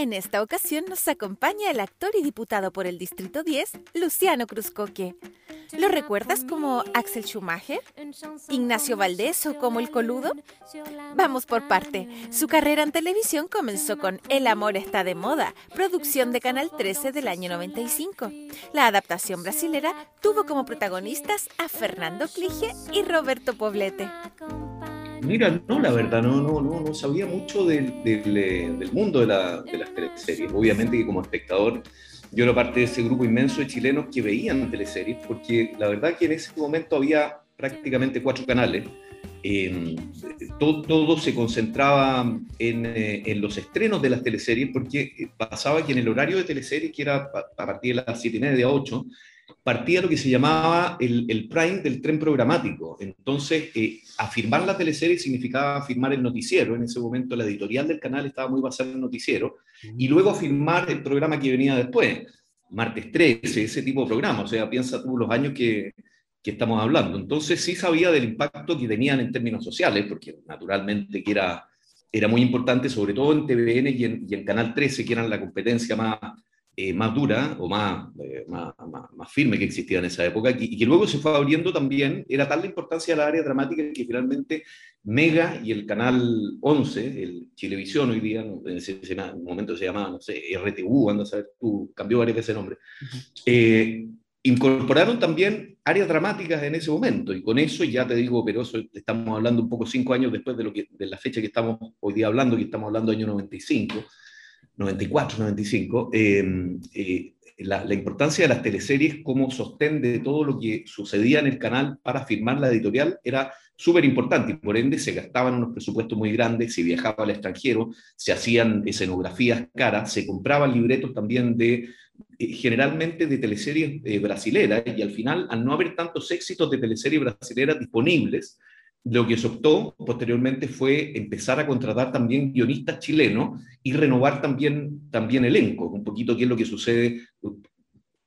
En esta ocasión nos acompaña el actor y diputado por el Distrito 10, Luciano Cruzcoque. ¿Lo recuerdas como Axel Schumacher? ¿Ignacio Valdés o como El Coludo? Vamos por parte. Su carrera en televisión comenzó con El amor está de moda, producción de Canal 13 del año 95. La adaptación brasilera tuvo como protagonistas a Fernando Clige y Roberto Poblete. Mira, no, la verdad, no, no, no, no sabía mucho del, eh, del mundo de, la, de las teleseries. Obviamente que como espectador yo era parte de ese grupo inmenso de chilenos que veían teleseries, porque la verdad que en ese momento había prácticamente cuatro canales. Eh, todo, se concentraba en, eh, en, los estrenos de las teleseries, porque pasaba que en el horario de teleseries, que era a partir de las siete y media, 8, partía lo que se llamaba el, el prime del tren programático. Entonces, eh, afirmar la teleserie significaba afirmar el noticiero. En ese momento la editorial del canal estaba muy basada en el noticiero. Y luego afirmar el programa que venía después, martes 13, ese tipo de programa. O sea, piensa tú los años que, que estamos hablando. Entonces, sí sabía del impacto que tenían en términos sociales, porque naturalmente que era, era muy importante, sobre todo en TVN y en, y en Canal 13, que eran la competencia más eh, más dura o más, eh, más, más, más, firme que existía en esa época y, y, que luego se fue abriendo también, era tal la importancia de la área dramática que finalmente Mega y el canal 11, el Chilevisión hoy día, en ese, ese momento se llamaba, no sé, RTU, anda a saber tú, cambió varias veces el nombre, eh, incorporaron también áreas dramáticas en ese momento y con eso ya te digo, pero eso estamos hablando un poco cinco años después de, lo que, de la fecha que estamos hoy día hablando, que estamos hablando año 95, 94, 95, eh, eh, la, la, importancia de las teleseries como sostén de todo lo que sucedía en el canal para firmar la editorial era súper importante y por ende se gastaban unos presupuestos muy grandes, se viajaba al extranjero, se hacían escenografías caras, se compraban libretos también de eh, generalmente de teleseries eh, brasileras y al final, al no haber tantos éxitos de teleseries brasileras disponibles, lo que se optó posteriormente fue empezar a contratar también guionistas chilenos y renovar también, también elenco, un poquito qué es lo que sucede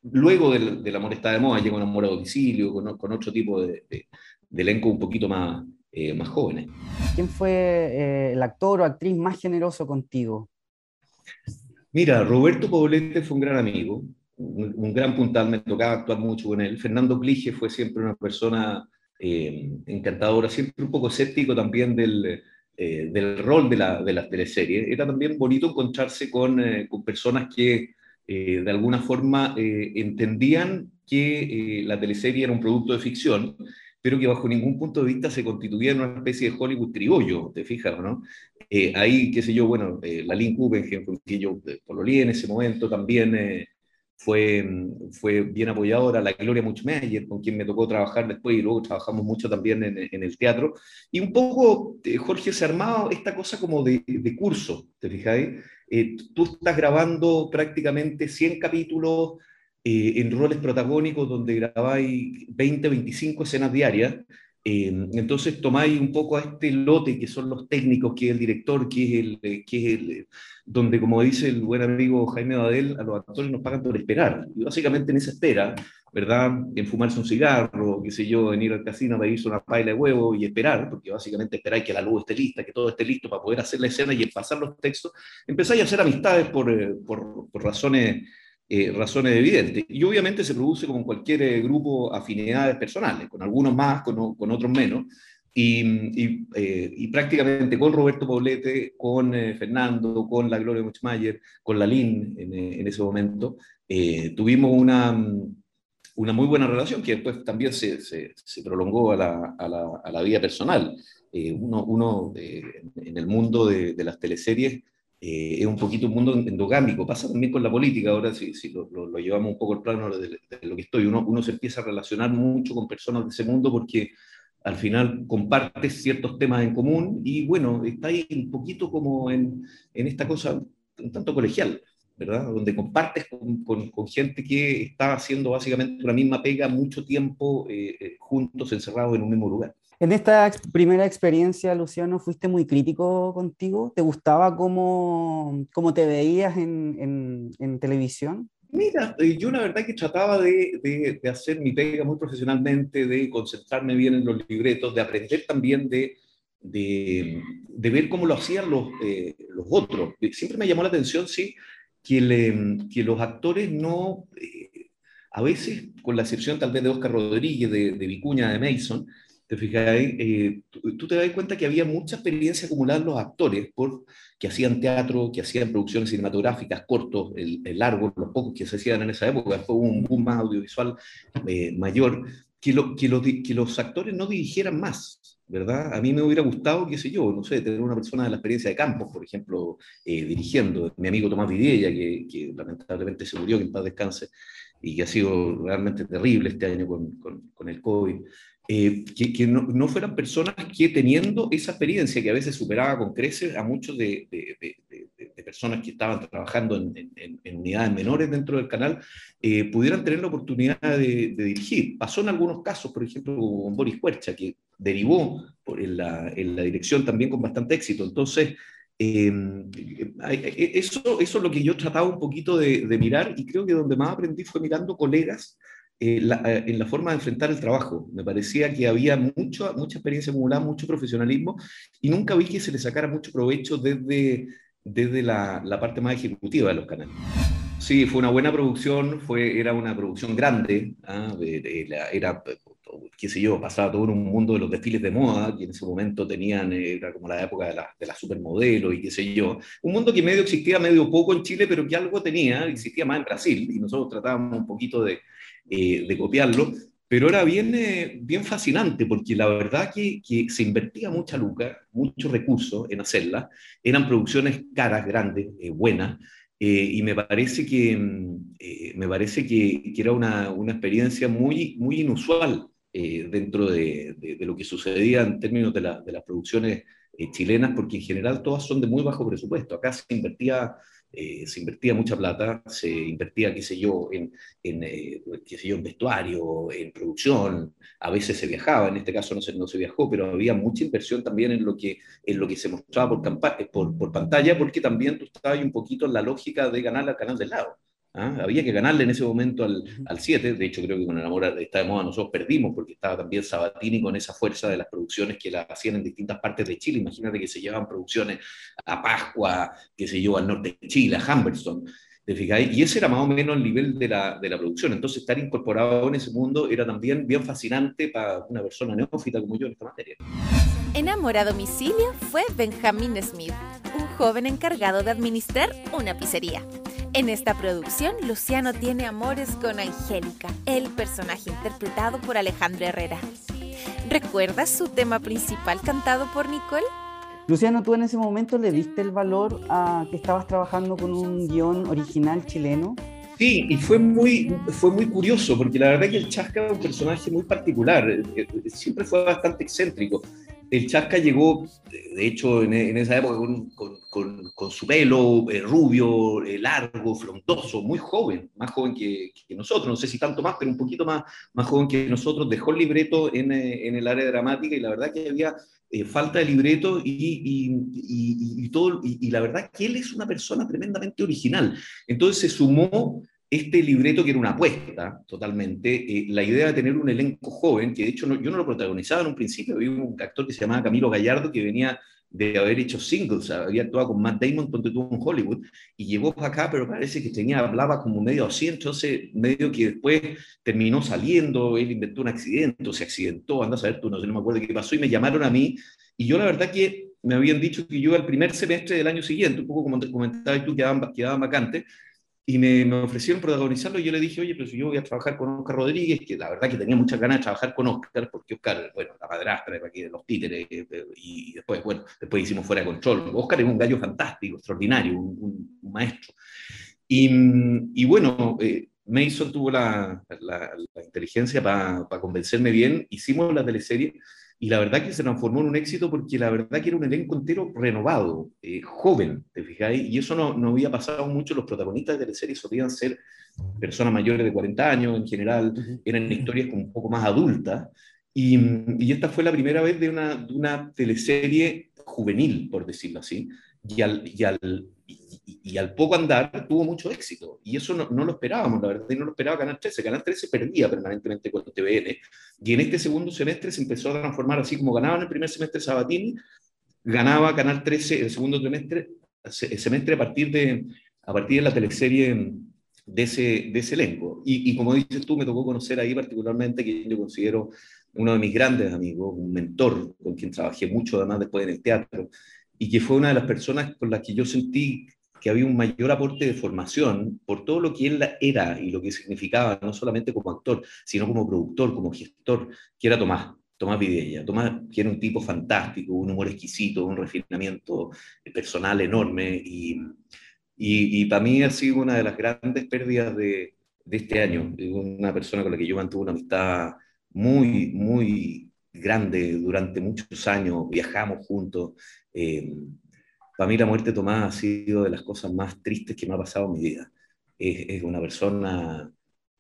luego del, del Amor está de moda, llega un Amor a domicilio, con, con otro tipo de, de, de, elenco un poquito más, eh, más jóvenes. ¿Quién fue eh, el actor o actriz más generoso contigo? Mira, Roberto Poblete fue un gran amigo, un, un gran puntal, me tocaba actuar mucho con él. Fernando Clige fue siempre una persona eh, encantadora, siempre un poco escéptico también del, eh, rol de la, de la teleserie. Era también bonito encontrarse con, eh, personas que eh, de alguna forma entendían que la teleserie era un producto de ficción, pero que bajo ningún punto de vista se constituía en una especie de Hollywood criollo, ¿te fijas, no? ahí, qué sé yo, bueno, la Lynn Guggenheim, que yo pololeé en ese momento, también fue, fue bien apoyadora, la Gloria Muchmeyer, con quien me tocó trabajar después y luego trabajamos mucho también en, en el teatro. Y un poco, eh, Jorge, se armaba esta cosa como de, de curso, ¿te fijáis? Eh, tú estás grabando prácticamente 100 capítulos eh, en roles protagónicos donde grabáis 20, 25 escenas diarias. Eh, entonces tomáis un poco a este lote que son los técnicos, que es el director, que es el, que es el, donde como dice el buen amigo Jaime Badel, a los actores nos pagan por esperar. Y básicamente en esa espera, ¿verdad? En fumarse un cigarro, qué sé yo, en ir al casino a pedirse una paila de huevo y esperar, porque básicamente esperáis que la luz esté lista, que todo esté listo para poder hacer la escena y pasar los textos, empezáis a hacer amistades por, por, por razones eh, razones evidentes. Y obviamente se produce como cualquier eh, grupo afinidades personales, con algunos más, con, con otros menos. Y, y, eh, y, prácticamente con Roberto Poblete, con eh, Fernando, con la Gloria Muchmayer, con la Lin en, en ese momento, eh, tuvimos una, una muy buena relación que después también se, se, se prolongó a la, a, la, a la, vida personal. uno, uno en el mundo de, de las teleseries eh, es un poquito un mundo endogámico, pasa también con la política, ahora si, si lo, lo, llevamos un poco al plano de, lo que estoy, uno, uno se empieza a relacionar mucho con personas de ese mundo porque al final compartes ciertos temas en común y bueno, está ahí un poquito como en, en esta cosa un tanto colegial, ¿verdad? Donde compartes con, con, gente que está haciendo básicamente una misma pega mucho tiempo eh, eh, juntos, encerrados en un mismo lugar. En esta primera experiencia, Luciano, fuiste muy crítico contigo. ¿Te gustaba cómo, cómo te veías en, en, en televisión? Mira, eh, yo la verdad que trataba de, de, hacer mi pega muy profesionalmente, de concentrarme bien en los libretos, de aprender también de, de, ver cómo lo hacían los, eh, los otros. Siempre me llamó la atención, sí, que, le, que los actores no, eh, a veces, con la excepción tal vez de Oscar Rodríguez, de, de Vicuña, de Mason, te fijáis, eh, tú, te das cuenta que había mucha experiencia acumulada en los actores por, que hacían teatro, que hacían producciones cinematográficas, cortos, el, el largo, los pocos que se hacían en esa época, fue un boom más audiovisual eh, mayor, que, lo, que, lo, que los actores no dirigieran más, ¿verdad? A mí me hubiera gustado, qué sé yo, no sé, tener una persona de la experiencia de Campos, por ejemplo, eh, dirigiendo, mi amigo Tomás Vidella, que, que, lamentablemente se murió, que en paz descanse, y que ha sido realmente terrible este año con, con, con el COVID. Eh, que, no, no, fueran personas que teniendo esa experiencia que a veces superaba con creces a muchos de, de, de, personas que estaban trabajando en, en, unidades menores dentro del canal, eh, pudieran tener la oportunidad de, dirigir. Pasó en algunos casos, por ejemplo, con Boris Cuercha, que derivó por en, la, en, la, dirección también con bastante éxito. Entonces, eh, eso, eso es lo que yo trataba un poquito de, mirar y creo que donde más aprendí fue mirando colegas eh, eh, en la forma de enfrentar el trabajo. Me parecía que había mucho, mucha experiencia acumulada, mucho profesionalismo, y nunca vi que se le sacara mucho provecho desde, desde la, la parte más ejecutiva de los canales. Sí, fue una buena producción, fue, era una producción grande, ¿ah? era, qué sé yo, pasaba todo en un mundo de los desfiles de moda, que en ese momento tenían, era como la época de la, de la supermodelo y qué sé yo, un mundo que medio existía medio poco en Chile, pero que algo tenía, existía más en Brasil, y nosotros tratábamos un poquito de, eh, de copiarlo, pero era bien, eh, bien fascinante porque la verdad que, que se invertía mucha luca, muchos recursos en hacerla, eran producciones caras, grandes, eh, buenas, y me parece que, me parece que, que era una, una, experiencia muy, muy inusual dentro de, de, de, lo que sucedía en términos de, la, de las producciones chilenas, porque en general todas son de muy bajo presupuesto. Acá se invertía eh, se invertía mucha plata, se invertía, qué sé yo, en, en eh, sé yo, en vestuario, en producción, a veces se viajaba, en este caso no se, no se viajó, pero había mucha inversión también en lo que, en lo que se mostraba por, eh, por pantalla, porque también tú estabas un poquito en la lógica de ganar al canal del lado. ¿Ah? Había que ganarle en ese momento al, al 7, de hecho creo que con el amor está de moda nosotros perdimos porque estaba también Sabatini con esa fuerza de las producciones que la hacían en distintas partes de Chile, imagínate que se llevaban producciones a Pascua, que se llevó al norte de Chile, a Humberston, y ese era más o menos el nivel de la, de la producción, entonces estar incorporado en ese mundo era también bien fascinante para una persona neófita como yo en esta materia. En Amor a Domicilio fue Benjamin Smith, un joven encargado de administrar una pizzería. En esta producción, Luciano tiene amores con Angélica, el personaje interpretado por Alejandro Herrera. ¿Recuerdas su tema principal cantado por Nicole? Luciano, ¿tú en ese momento le diste el valor a que estabas trabajando con un guion original chileno? Sí, y fue muy, fue muy curioso, porque la verdad que el Chasca es un personaje muy particular, eh, eh, siempre fue bastante excéntrico el Chasca llegó, de hecho, en, esa época con, su pelo eh, rubio, eh, largo, frondoso, muy joven, más joven que, nosotros, no sé si tanto más, pero un poquito más, más joven que nosotros, dejó el libreto en, eh, el área dramática y la verdad que había falta de libreto y, todo, y, la verdad que él es una persona tremendamente original. Entonces se sumó este libreto que era una apuesta totalmente, eh, la idea de tener un elenco joven, que de hecho yo no lo protagonizaba en un principio, había un actor que se llamaba Camilo Gallardo que venía de haber hecho singles, había actuado con Matt Damon cuando estuvo en Hollywood, y llegó para acá, pero parece que tenía, hablaba como medio así, entonces medio que después terminó saliendo, él inventó un accidente, se accidentó, anda a saber tú, no sé, no me acuerdo qué pasó, y me llamaron a mí, y yo la verdad que me habían dicho que yo al primer semestre del año siguiente, un poco como te comentaba tú, quedaban, quedaban vacantes, y me, me, ofrecieron protagonizarlo y yo le dije, oye, pero si yo voy a trabajar con Oscar Rodríguez, que la verdad que tenía muchas ganas de trabajar con Oscar, porque Oscar, bueno, la madrastra de aquí de los títeres, eh, y después, bueno, después hicimos Fuera de Control. Oscar es un gallo fantástico, extraordinario, un, un, maestro. Y, y bueno, eh, Mason tuvo la, la, la inteligencia para convencerme bien, hicimos la teleserie, y la verdad que se transformó en un éxito porque la verdad que era un elenco entero renovado, eh, joven, ¿te fijáis? Y eso no, no, había pasado mucho, los protagonistas de la serie solían ser personas mayores de 40 años en general, eran historias como un poco más adultas, y, y esta fue la primera vez de una, de una teleserie juvenil, por decirlo así, y al, y al, y, al poco andar tuvo mucho éxito. Y eso no, no, lo esperábamos, la verdad, y no lo esperaba Canal 13. Canal 13 perdía permanentemente con TVN. Y en este segundo semestre se empezó a transformar así como ganaba en el primer semestre Sabatini, ganaba Canal 13 el segundo semestre, semestre a partir de, a partir de la teleserie de ese, de ese elenco. Y, y, como dices tú, me tocó conocer ahí particularmente que yo considero uno de mis grandes amigos, un mentor con quien trabajé mucho además después en el teatro, y que fue una de las personas con las que yo sentí que había un mayor aporte de formación por todo lo que él era y lo que significaba, no solamente como actor, sino como productor, como gestor, que era Tomás, Tomás Vidella. Tomás, que era un tipo fantástico, un humor exquisito, un refinamiento personal enorme, y, y, y para mí ha sido una de las grandes pérdidas de, de este año. Una persona con la que yo mantuve una amistad muy, muy grande durante muchos años, viajamos juntos. Eh, para mí la muerte de Tomás ha sido de las cosas más tristes que me ha pasado en mi vida. Es, es una persona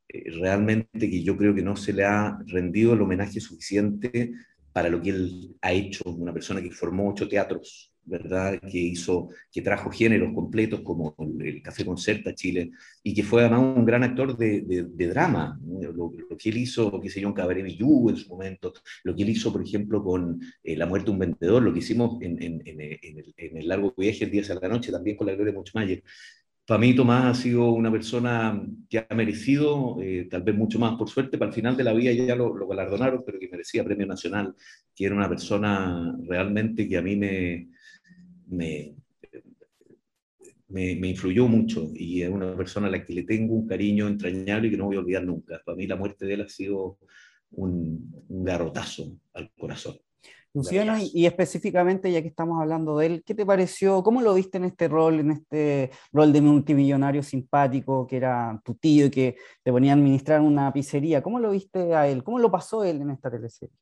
eh, realmente que yo creo que no se le ha rendido el homenaje suficiente para lo que él ha hecho, una persona que formó ocho teatros, ¿verdad? Que hizo, que trajo géneros completos como el Café Concerta Chile y que fue además un gran actor de, de, de drama. Lo, que él hizo, qué sé yo, en Cabaret Villú en su momento, lo que él hizo, por ejemplo, con eh, La muerte de un vendedor, lo que hicimos en, en, el, largo viaje el día a la noche, también con la Gloria Muchmayer. Para mí Tomás ha sido una persona que ha merecido, eh, tal vez mucho más por suerte, para el final de la vida ya lo, lo galardonaron, pero que merecía premio nacional, que era una persona realmente que a mí me, me, me, influyó mucho y es una persona a la que le tengo un cariño entrañable y que no voy a olvidar nunca. Para mí la muerte de él ha sido un, un garrotazo al corazón. Luciano, y, y, específicamente, ya que estamos hablando de él, ¿qué te pareció? ¿Cómo lo viste en este rol, en este rol de multimillonario simpático, que era tu tío y que te ponía a administrar una pizzería? ¿Cómo lo viste a él? ¿Cómo lo pasó él en esta teleserie?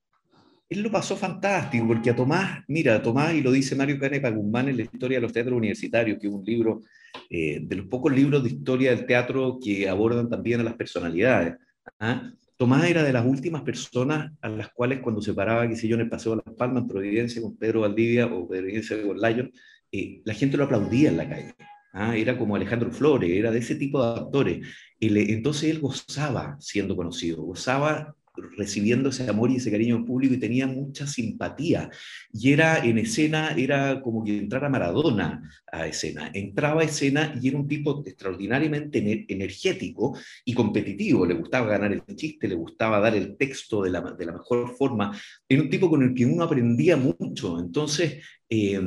él lo pasó fantástico, porque a Tomás, mira, a Tomás, y lo dice Mario Canepa Guzmán en la historia de los teatros universitarios, que es un libro eh, de los pocos libros de historia del teatro que abordan también a las personalidades. ¿ah? Tomás era de las últimas personas a las cuales cuando se paraba, qué sé yo, en el Paseo de las Palmas, en Providencia, con Pedro Valdivia o Providencia con Lyon, eh, la gente lo aplaudía en la calle. ¿ah? Era como Alejandro Flores, era de ese tipo de actores. Entonces él gozaba siendo conocido, gozaba recibiendo ese amor y ese cariño público y tenía mucha simpatía. Y era en escena, era como que entrara Maradona a escena. Entraba a escena y era un tipo extraordinariamente energético y competitivo. Le gustaba ganar el chiste, le gustaba dar el texto de la, de la mejor forma. Era un tipo con el que uno aprendía mucho. Entonces, eh,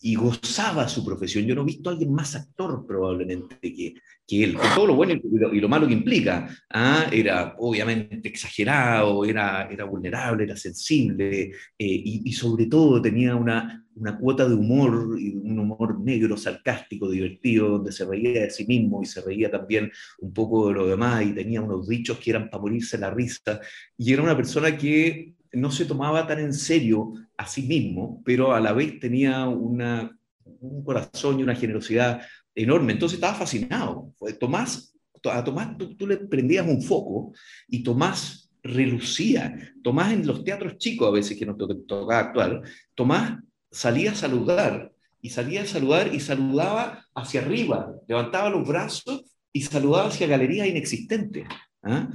y gozaba su profesión. Yo no he visto a alguien más actor probablemente que, que él, con todo lo bueno y lo, y lo malo que implica. ¿ah? Era obviamente exagerado, era, era vulnerable, era sensible eh, y, y, sobre todo tenía una, una cuota de humor, un humor negro, sarcástico, divertido, donde se reía de sí mismo y se reía también un poco de lo demás y tenía unos dichos que eran para morirse la risa. Y era una persona que no se tomaba tan en serio a sí mismo, pero a la vez tenía una, un corazón y una generosidad enorme. Entonces estaba fascinado. Tomás, a Tomás tú, tú, le prendías un foco y Tomás relucía. Tomás en los teatros chicos a veces que nos tocaba actuar, Tomás salía a saludar y salía a saludar y saludaba hacia arriba, levantaba los brazos y saludaba hacia galerías inexistentes. ¿ah?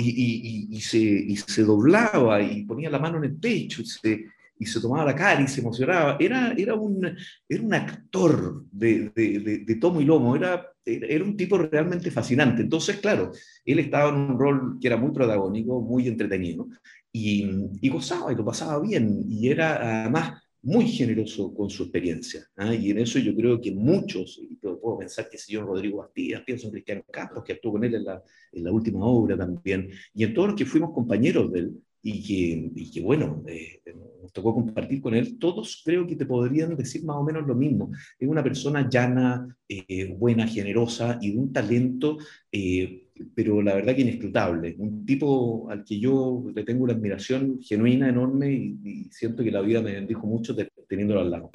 Y, se, doblaba y ponía la mano en el pecho y se, tomaba la cara y se emocionaba. Era, era, un, era un actor de, tomo y lomo, era, era un tipo realmente fascinante. Entonces, claro, él estaba en un rol que era muy protagónico, muy entretenido, y gozaba y lo pasaba bien. Y era además muy generoso con su experiencia. ¿ah? Y en eso yo creo que muchos, y puedo pensar que si yo Rodrigo Bastías, pienso en Cristiano Campos, que actuó con él en la, en la última obra también, y en todos los que fuimos compañeros de él, y que, y que bueno, eh, nos tocó compartir con él, todos creo que te podrían decir más o menos lo mismo. Es una persona llana, eh, buena, generosa y de un talento, eh, pero la verdad que inescrutable. Un tipo al que yo le tengo una admiración genuina, enorme, y, y siento que la vida me bendijo mucho teniéndolo al lado.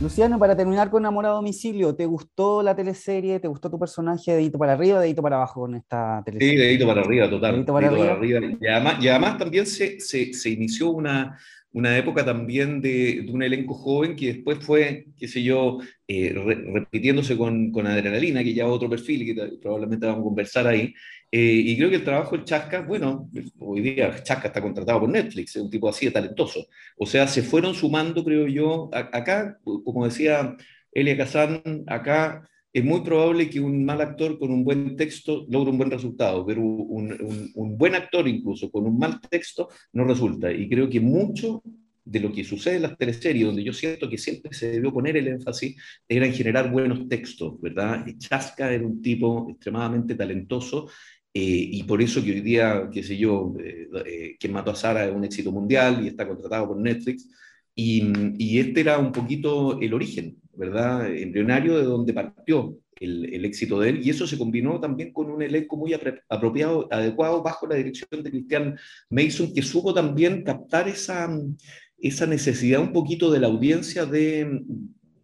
Luciano, para terminar con Amor a Domicilio, ¿te gustó la teleserie? ¿Te gustó tu personaje de dedito para arriba dedito para abajo con esta teleserie? Sí, de dedito para arriba, total. Dedito para, arriba. Y, además, y, además, también se, se, se inició una, una época también de, de, un elenco joven que después fue, qué sé yo, eh, repitiéndose con, con, Adrenalina, que ya otro perfil que probablemente vamos a conversar ahí. Eh, y creo que el trabajo del Chasca, bueno, hoy día Chasca está contratado por Netflix, es un tipo así de talentoso. O sea, se fueron sumando, creo yo, acá, como decía Elia Kazan, acá es muy probable que un mal actor con un buen texto logre un buen resultado, pero un, un, un buen actor incluso con un mal texto no resulta. Y creo que mucho de lo que sucede en las teleseries, donde yo siento que siempre se debió poner el énfasis, era en generar buenos textos, ¿verdad? Chasca era un tipo extremadamente talentoso eh, y por eso que hoy día, qué sé yo, eh, eh, quien mató a Sara es un éxito mundial y está contratado por Netflix. Y, y, este era un poquito el origen, ¿verdad? Embrionario de donde partió el, el, éxito de él. Y eso se combinó también con un elenco muy apropiado, adecuado, bajo la dirección de Christian Mason, que supo también captar esa, esa necesidad un poquito de la audiencia de,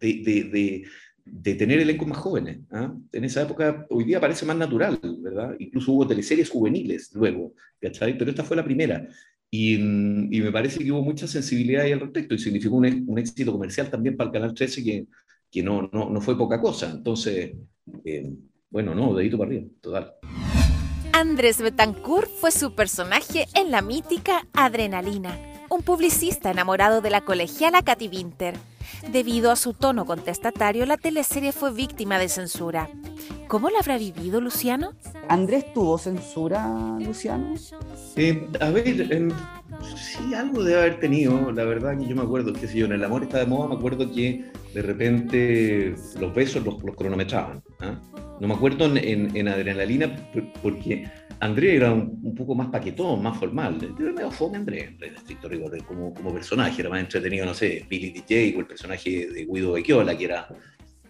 de, de de tener elencos más jóvenes. ¿ah? En esa época, hoy día parece más natural, ¿verdad? Incluso hubo teleseries juveniles luego, ¿cachai? Pero esta fue la primera. Y, y me parece que hubo mucha sensibilidad ahí al respecto y significó un, un éxito comercial también para el Canal 13 que, que no, no, no fue poca cosa. Entonces, eh, bueno, no, dedito para arriba, total. Andrés Betancourt fue su personaje en la mítica Adrenalina, un publicista enamorado de la colegiala Katy Winter Debido a su tono contestatario, la teleserie fue víctima de censura. ¿Cómo la habrá vivido Luciano? ¿Andrés tuvo censura, Luciano? Eh, a ver, em, sí, algo debe haber tenido. La verdad que yo me acuerdo, que si yo, en El amor está de moda, me acuerdo que de repente los besos los, cronometraban. ¿Ah? No me acuerdo en, en Adrenalina porque André era un, poco más paquetón, más formal. Era medio fome André, en estricto rigor, como, como personaje. Era más entretenido, no sé, Billy DJ o el personaje de Guido Becchiola, que era,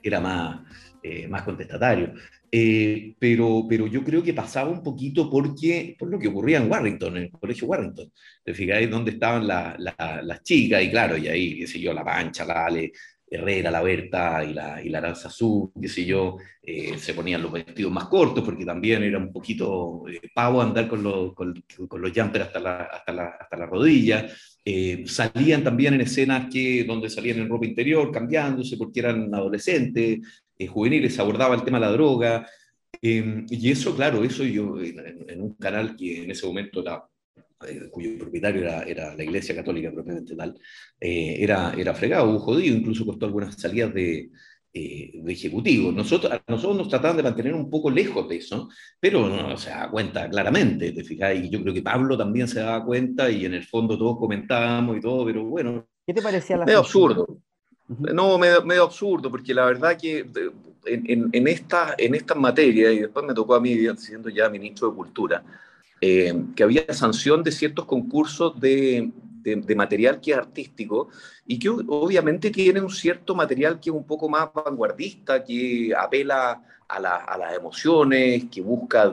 era más, eh, más contestatario. Eh, pero, pero yo creo que pasaba un poquito porque, por lo que ocurría en Warrington, en el colegio Warrington. Te fijáis dónde estaban las chicas, y claro, y ahí, qué sé yo, la Pancha, la Ale, Herrera, la Berta y la, y la Aranza Azul, qué sé yo, eh, se ponían los vestidos más cortos porque también era un poquito eh, pavo andar con, los, con, los hasta la, hasta la, hasta la rodilla. Eh, salían también en escenas que, donde salían en ropa interior, cambiándose porque eran adolescentes, juveniles, abordaba el tema de la droga. y eso, claro, eso yo en, en, un canal que en ese momento era cuyo propietario era, era, la Iglesia Católica propiamente tal, eh, era, era fregado, un jodido, incluso costó algunas salidas de, eh, de ejecutivo. Nosotros, nosotros nos trataban de mantener un poco lejos de eso, pero no se da cuenta claramente, te fijas, y yo creo que Pablo también se daba cuenta y en el fondo todos comentábamos y todo, pero bueno. ¿Qué te parecía la Medio absurdo. No, medio, medio, absurdo, porque la verdad que en, en, en, esta, en estas materias, y después me tocó a mí siendo ya ministro de Cultura, eh, que había sanción de ciertos concursos de, de, material que es artístico y que obviamente tiene un cierto material que es un poco más vanguardista, que apela a, la, a las emociones, que busca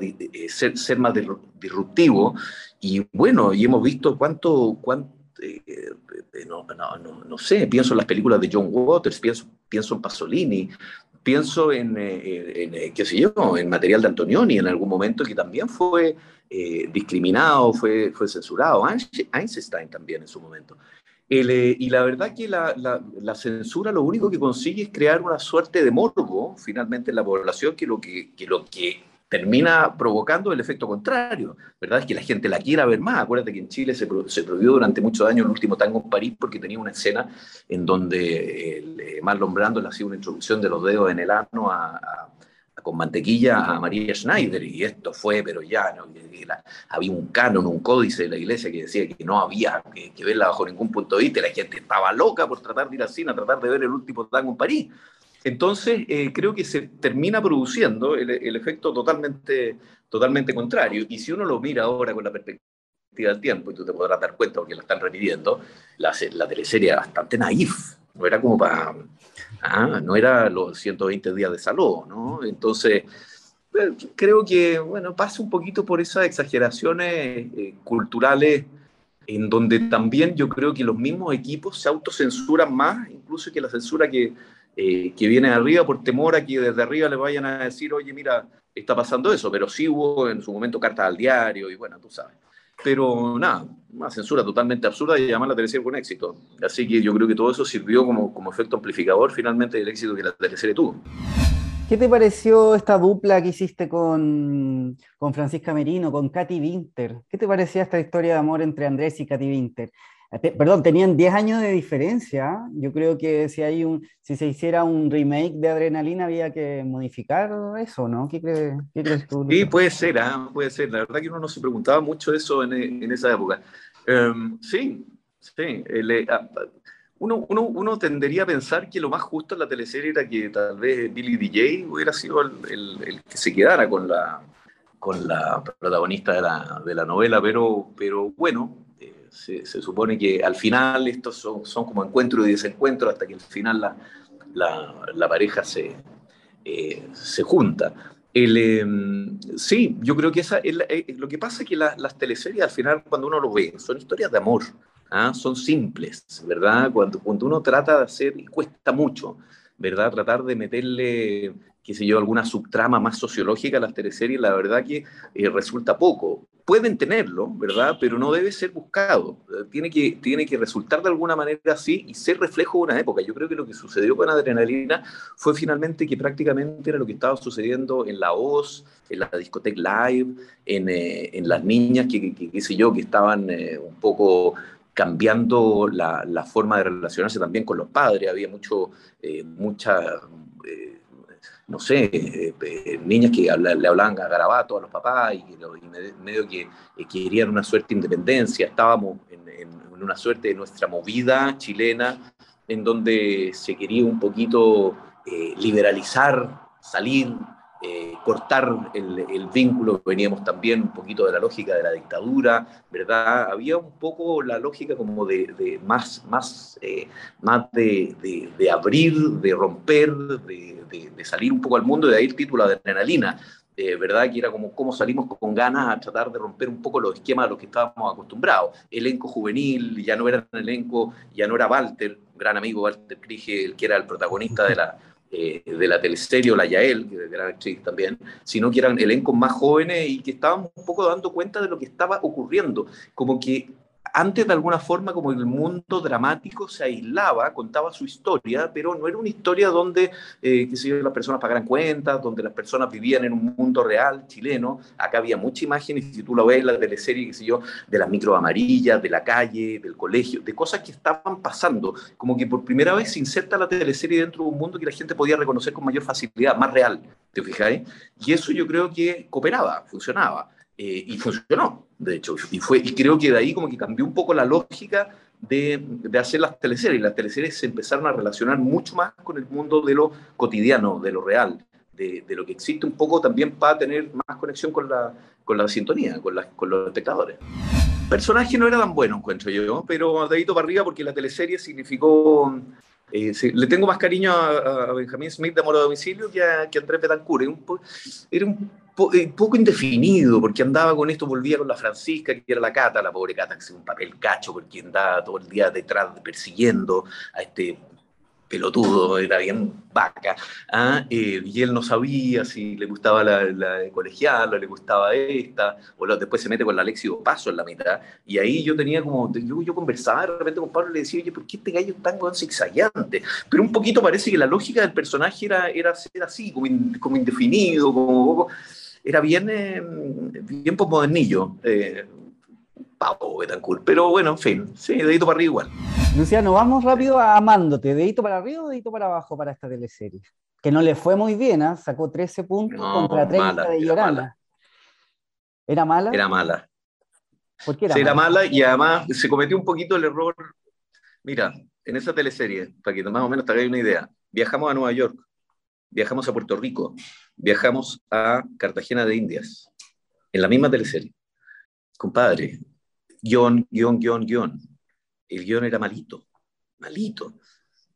ser, ser, más disruptivo. Y bueno, y hemos visto cuánto... cuánto eh, eh, no, no, no, no, sé, pienso en las películas de John Waters, pienso, pienso en Pasolini, pienso en, en, qué sé yo, en material de Antonioni en algún momento que también fue eh, discriminado, fue, fue censurado, Einstein también en su momento. Eh, y la verdad que la, la, censura lo único que consigue es crear una suerte de morbo finalmente en la población que lo que, que lo que termina provocando el efecto contrario, ¿verdad? Es que la gente la quiera ver más. Acuérdate que en Chile se, se prohibió durante muchos años el último tango en París porque tenía una escena en donde eh, Marlon Brando le hacía una introducción de los dedos en el ano a con mantequilla a María Schneider y esto fue, pero ya, no, había un canon, un códice de la iglesia que decía que no había que, verla bajo ningún punto de vista, la gente estaba loca por tratar de ir al cine, a tratar de ver el último tango en París. Entonces, eh, creo que se termina produciendo el, efecto totalmente, totalmente contrario. Y si uno lo mira ahora con la perspectiva del tiempo, y tú te podrás dar cuenta porque la están repitiendo, la, la teleserie era bastante naif, no era como para... Ah, no era los 120 días de salud, ¿no? Entonces, eh, creo que, bueno, pasa un poquito por esas exageraciones eh, culturales en donde también yo creo que los mismos equipos se autocensuran más, incluso que la censura que, eh, que viene de arriba por temor a que desde arriba le vayan a decir, oye, mira, está pasando eso, pero sí hubo en su momento cartas al diario y bueno, tú sabes. Pero nada, una censura totalmente absurda y además la teleserie fue un éxito. Así que yo creo que todo eso sirvió como, como efecto amplificador finalmente del éxito que la teleserie tuvo. ¿Qué te pareció esta dupla que hiciste con, con Francisca Merino, con Katy Winter? ¿Qué te parecía esta historia de amor entre Andrés y Katy Winter? Perdón, tenían 10 años de diferencia. Yo creo que si, hay un, si se hiciera un remake de Adrenalina había que modificar eso, ¿no? ¿Qué, crees tú? Sí, puede ser, ¿ah? puede ser. La verdad que uno no se preguntaba mucho eso en, en esa época. Em, sí, sí. Eh, ah, uno, uno, uno, tendería a pensar que lo más justo en la teleserie era que tal vez Billy DJ hubiera sido el, el, el que se quedara con la, con la protagonista de la, de la novela, pero, pero bueno, se, supone que al final estos son, como encuentro y desencuentro hasta que al final la, la, la pareja se, eh, se junta. El, em, sí, yo creo que esa, eh, lo que pasa es que las teleseries al final cuando uno lo ve son historias de amor, ¿ah? son simples, ¿verdad? Cuando, cuando uno trata de hacer, y cuesta mucho, ¿verdad? Tratar de meterle, qué sé yo, alguna subtrama más sociológica a las teleseries, la verdad que eh, resulta poco pueden tenerlo, ¿verdad? Pero no debe ser buscado. Tiene que, tiene que resultar de alguna manera así y ser reflejo de una época. Yo creo que lo que sucedió con Adrenalina fue finalmente que prácticamente era lo que estaba sucediendo en la OZ, en la discoteca live, en, eh, en las niñas que, qué sé yo, que estaban eh, un poco cambiando la, la, forma de relacionarse también con los padres. Había mucho, eh, mucha no sé, eh, eh, niñas que le hablaban a garabato a los papás y, medio que eh, querían una suerte de independencia. Estábamos en, una suerte de nuestra movida chilena en donde se quería un poquito liberalizar, salir, eh, cortar el, vínculo, veníamos también un poquito de la lógica de la dictadura, ¿verdad? Había un poco la lógica como de, más, más, eh, más de, de, abrir, de romper, de, salir un poco al mundo, de ahí el título de Adrenalina, eh, ¿verdad? Que era como cómo salimos con ganas a tratar de romper un poco los esquemas a los que estábamos acostumbrados. Elenco juvenil, ya no era elenco, ya no era Walter, gran amigo Walter Krige, el que era el protagonista de la eh, de la teleserie o la Yael, que era actriz también, sino que eran elencos más jóvenes y que estaban un poco dando cuenta de lo que estaba ocurriendo, como que antes de alguna forma como el mundo dramático se aislaba, contaba su historia, pero no era una historia donde eh, que las personas pagaran cuentas, donde las personas vivían en un mundo real chileno. Acá había mucha imagen, y si tú lo ves la teleserie, qué sé yo, de las micro amarillas, de la calle, del colegio, de cosas que estaban pasando, como que por primera vez se inserta la teleserie dentro de un mundo que la gente podía reconocer con mayor facilidad, más real, ¿te fijáis? Y eso yo creo que cooperaba, funcionaba. Eh, y funcionó, de hecho, y, fue, y creo que de ahí como que cambió un poco la lógica de, de, hacer las teleseries. Las teleseries se empezaron a relacionar mucho más con el mundo de lo cotidiano, de lo real, de, de lo que existe un poco también para tener más conexión con la, con la sintonía, con, la, con los espectadores. Personaje no era tan bueno, encuentro yo, pero de ahí para arriba porque la teleserie significó eh, le tengo más cariño a, Benjamín Smith de Amor a Domicilio que a, que a Andrés Betancourt. Era un eh, poco indefinido, porque andaba con esto, volvía con la Francisca, que era la Cata, la pobre Cata, que es un papel cacho, porque andaba todo el día detrás persiguiendo a este pelotudo, era bien vaca, ¿ah? eh, y él no sabía si le gustaba la, la colegial o le gustaba esta, o después se mete con la Alexio Paso en la mitad, y ahí yo tenía como, yo, yo conversaba de repente con Pablo y le decía, oye, ¿por qué este gallo es tan zigzagueante? Pero un poquito parece que la lógica del personaje era, era ser así, como, como indefinido, como era bien, eh, bien posmodernillo. Eh, pavo Betancourt. Pero bueno, en fin, sí, dedito para arriba igual. Luciano, vamos rápido a Amándote. ¿Dedito para arriba o dedito para abajo para esta teleserie? Que no le fue muy bien, ¿ah? sacó 13 puntos contra 30 de Llorana. ¿Era mala? Era mala. ¿Por qué era, sí, era mala y además se cometió un poquito el error. Mira, en esa teleserie, para que más o menos te hagáis una idea, viajamos a Nueva York, viajamos a Puerto Rico, viajamos a Cartagena de Indias, en la misma teleserie. Compadre, guion, guion, guion, guion. El guion era malito, malito.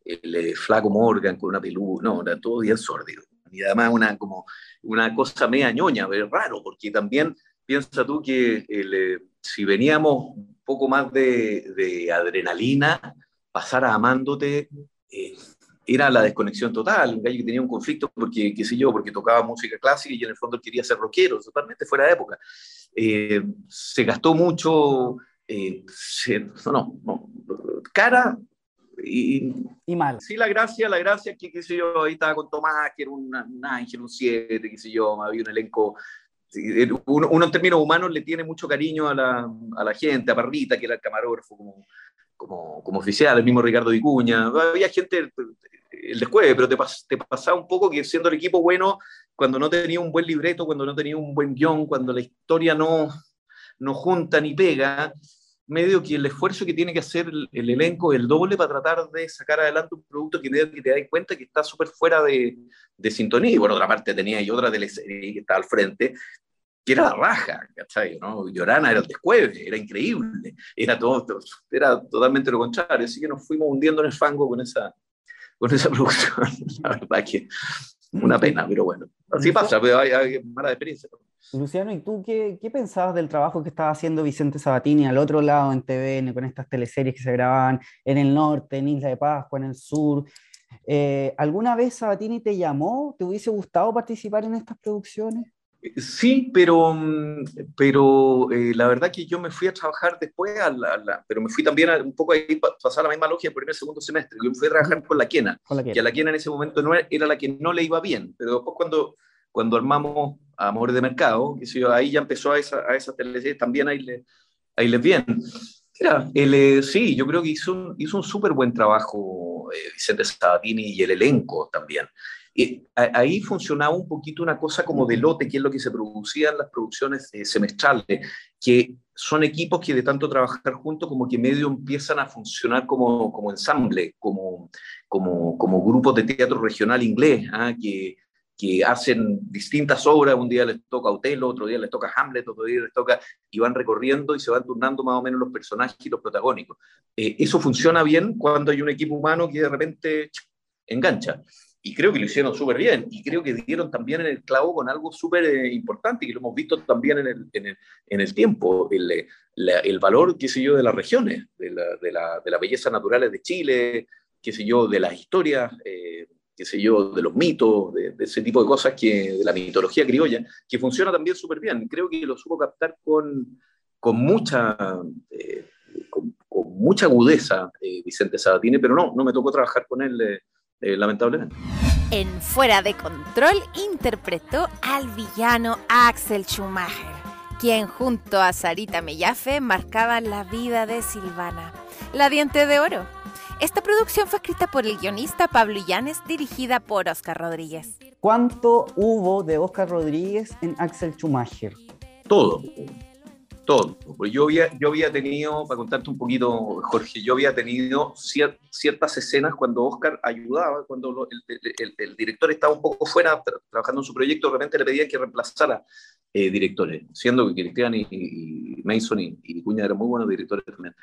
El eh, flaco Morgan con una peluca, no, era todo bien sórdido. Y además una, como una cosa media ñoña, pero raro, porque también piensa tú que eh, si veníamos un poco más de, adrenalina, pasar a amándote eh, era la desconexión total. Un gallo que tenía un conflicto porque, qué sé yo, porque tocaba música clásica y en el fondo quería ser rockero, totalmente fuera de época. se gastó mucho eh, no, no, cara y, y, mal. Sí, la gracia, la gracia que, qué sé yo, ahí estaba con Tomás, que era un ángel, un siete, qué sé yo, había un elenco. Uno, en términos humanos le tiene mucho cariño a la, a la gente, a Parrita, que era el camarógrafo como, como, como, oficial, el mismo Ricardo Vicuña. Había gente, el después, pero te, te pasaba un poco que siendo el equipo bueno, cuando no tenía un buen libreto, cuando no tenía un buen guion, cuando la historia no, no junta ni pega, medio que el esfuerzo que tiene que hacer el, elenco el doble para tratar de sacar adelante un producto que, que te das cuenta que está súper fuera de, sintonía. Y por otra parte tenía y otra teleserie que está al frente, que era la raja, ¿cachai? ¿no? Llorana era el descueve, era increíble, era, todo, era totalmente lo contrario. Así que nos fuimos hundiendo en el fango con esa, con esa producción. la verdad que una pena, pero bueno, así pasa, pero hay, hay mala experiencia. Luciano, ¿y tú qué, qué, pensabas del trabajo que estaba haciendo Vicente Sabatini al otro lado en TVN, con estas teleseries que se grababan en el norte, en Isla de Pascua, en el sur? Eh, ¿Alguna vez Sabatini te llamó? ¿Te hubiese gustado participar en estas producciones? Sí, pero, pero eh, la verdad que yo me fui a trabajar después, a la, pero me fui también a, un poco ahí pasar la misma lógica el primer segundo semestre. Yo me fui a trabajar con la Quena, con la Quena. que a la Quena en ese momento no era, era la que no le iba bien, pero después cuando cuando armamos Amores de Mercado, yo, ahí ya empezó a esa, a esa también ahí le, ahí les bien. Mira, el, eh, sí, yo creo que hizo un, hizo un súper buen trabajo eh, Vicente Sabatini y el elenco también. Y ahí funcionaba un poquito una cosa como de lote, que es lo que se producía en las producciones eh, semestrales, que son equipos que de tanto trabajar juntos como que medio empiezan a funcionar como, como ensamble, como, como, como grupos de teatro regional inglés, ¿ah? que, que hacen distintas obras, un día les toca Otelo, otro día les toca Hamlet, otro día les toca, y van recorriendo y se van turnando más o menos los personajes y los protagónicos. Eh, eso funciona bien cuando hay un equipo humano que de repente engancha. Y creo que lo hicieron súper bien, y creo que dieron también en el clavo con algo súper eh, importante, que lo hemos visto también en el, en el, en el tiempo, el, eh, el, valor, qué sé yo, de las regiones, de la, de la, de la belleza naturales de Chile, qué sé yo, de las historias qué sé yo, de los mitos, de, ese tipo de cosas, que, de la mitología criolla, que funciona también súper bien. Creo que lo supo captar con, con mucha, eh, con, mucha agudeza eh, Vicente Sabatini, pero no, no me tocó trabajar con él, eh, lamentablemente. En Fuera de Control interpretó al villano Axel Schumacher, quien junto a Sarita Mellafe marcaba la vida de Silvana, la diente de oro esta producción fue escrita por el guionista Pablo Illanes, dirigida por Oscar Rodríguez. ¿Cuánto hubo de Oscar Rodríguez en Axel Schumacher? Todo, Pues yo había, yo había tenido, para contarte un poquito, Jorge, yo había tenido ciertas escenas cuando Oscar ayudaba, cuando el, director estaba un poco fuera trabajando en su proyecto, de repente le pedían que reemplazara eh, directores, siendo que Cristian y, Mason y, y Cuña eran muy buenos directores también.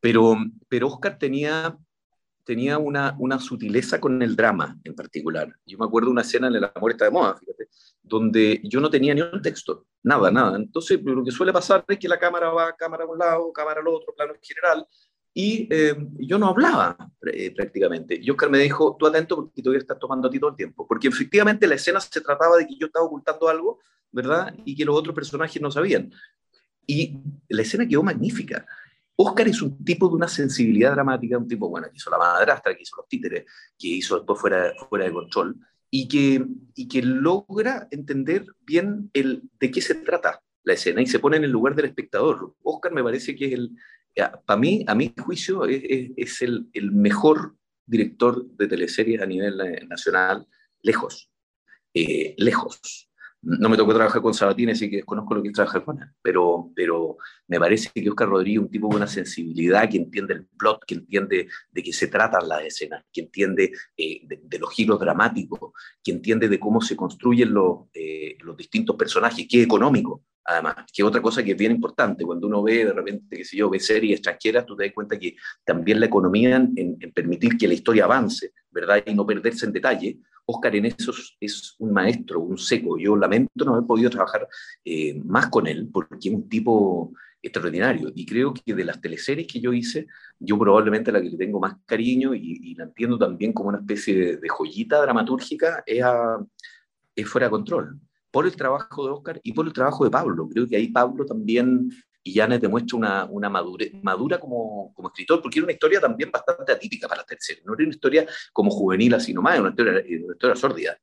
Pero, pero Oscar tenía, tenía una, una sutileza con el drama en particular. Yo me acuerdo una escena en El amor está de moda, fíjate, donde yo no tenía ni un texto, nada, nada. Entonces, lo que suele pasar es que la cámara va, cámara a un lado, cámara al otro, plano en general, y eh, yo no hablaba eh, prácticamente. Y Oscar me dijo, tú atento porque te voy a estar tomando a ti todo el tiempo. Porque efectivamente la escena se trataba de que yo estaba ocultando algo, ¿verdad? Y que los otros personajes no sabían. Y la escena quedó magnífica. Oscar es un tipo de una sensibilidad dramática, un tipo, bueno, que hizo La Madrastra, que hizo Los Títeres, que hizo después Fuera, fuera de Control, y que, y que logra entender bien el, de qué se trata la escena y se pone en el lugar del espectador. Oscar me parece que es el, para mí, a mi juicio, es, el, el, mejor director de teleseries a nivel eh, nacional, lejos, eh, lejos. No me tocó trabajar con Sabatini, así que desconozco lo que es trabajar con él, pero, pero me parece que Oscar Rodríguez es un tipo con una sensibilidad, que entiende el plot, que entiende de qué se tratan las escenas, que entiende eh, de, los giros dramáticos, que entiende de cómo se construyen los, los distintos personajes, que es económico además, que otra cosa que es bien importante, cuando uno ve de repente, qué sé yo, ve series extranjeras, tú te das cuenta que también la economía en, permitir que la historia avance, ¿verdad? Y no perderse en detalle. Oscar en eso es un maestro, un seco. Yo lamento no haber podido trabajar eh, más con él, porque es un tipo extraordinario. Y creo que de las teleseries que yo hice, yo probablemente la que le tengo más cariño y, la entiendo también como una especie de, joyita dramatúrgica es, es Fuera de Control por el trabajo de Oscar y por el trabajo de Pablo. Creo que ahí Pablo también y Janet demuestra una, una madurez, madura como, como, escritor, porque era una historia también bastante atípica para la tercera. No era una historia como juvenil así nomás, era una historia, una historia sórdida,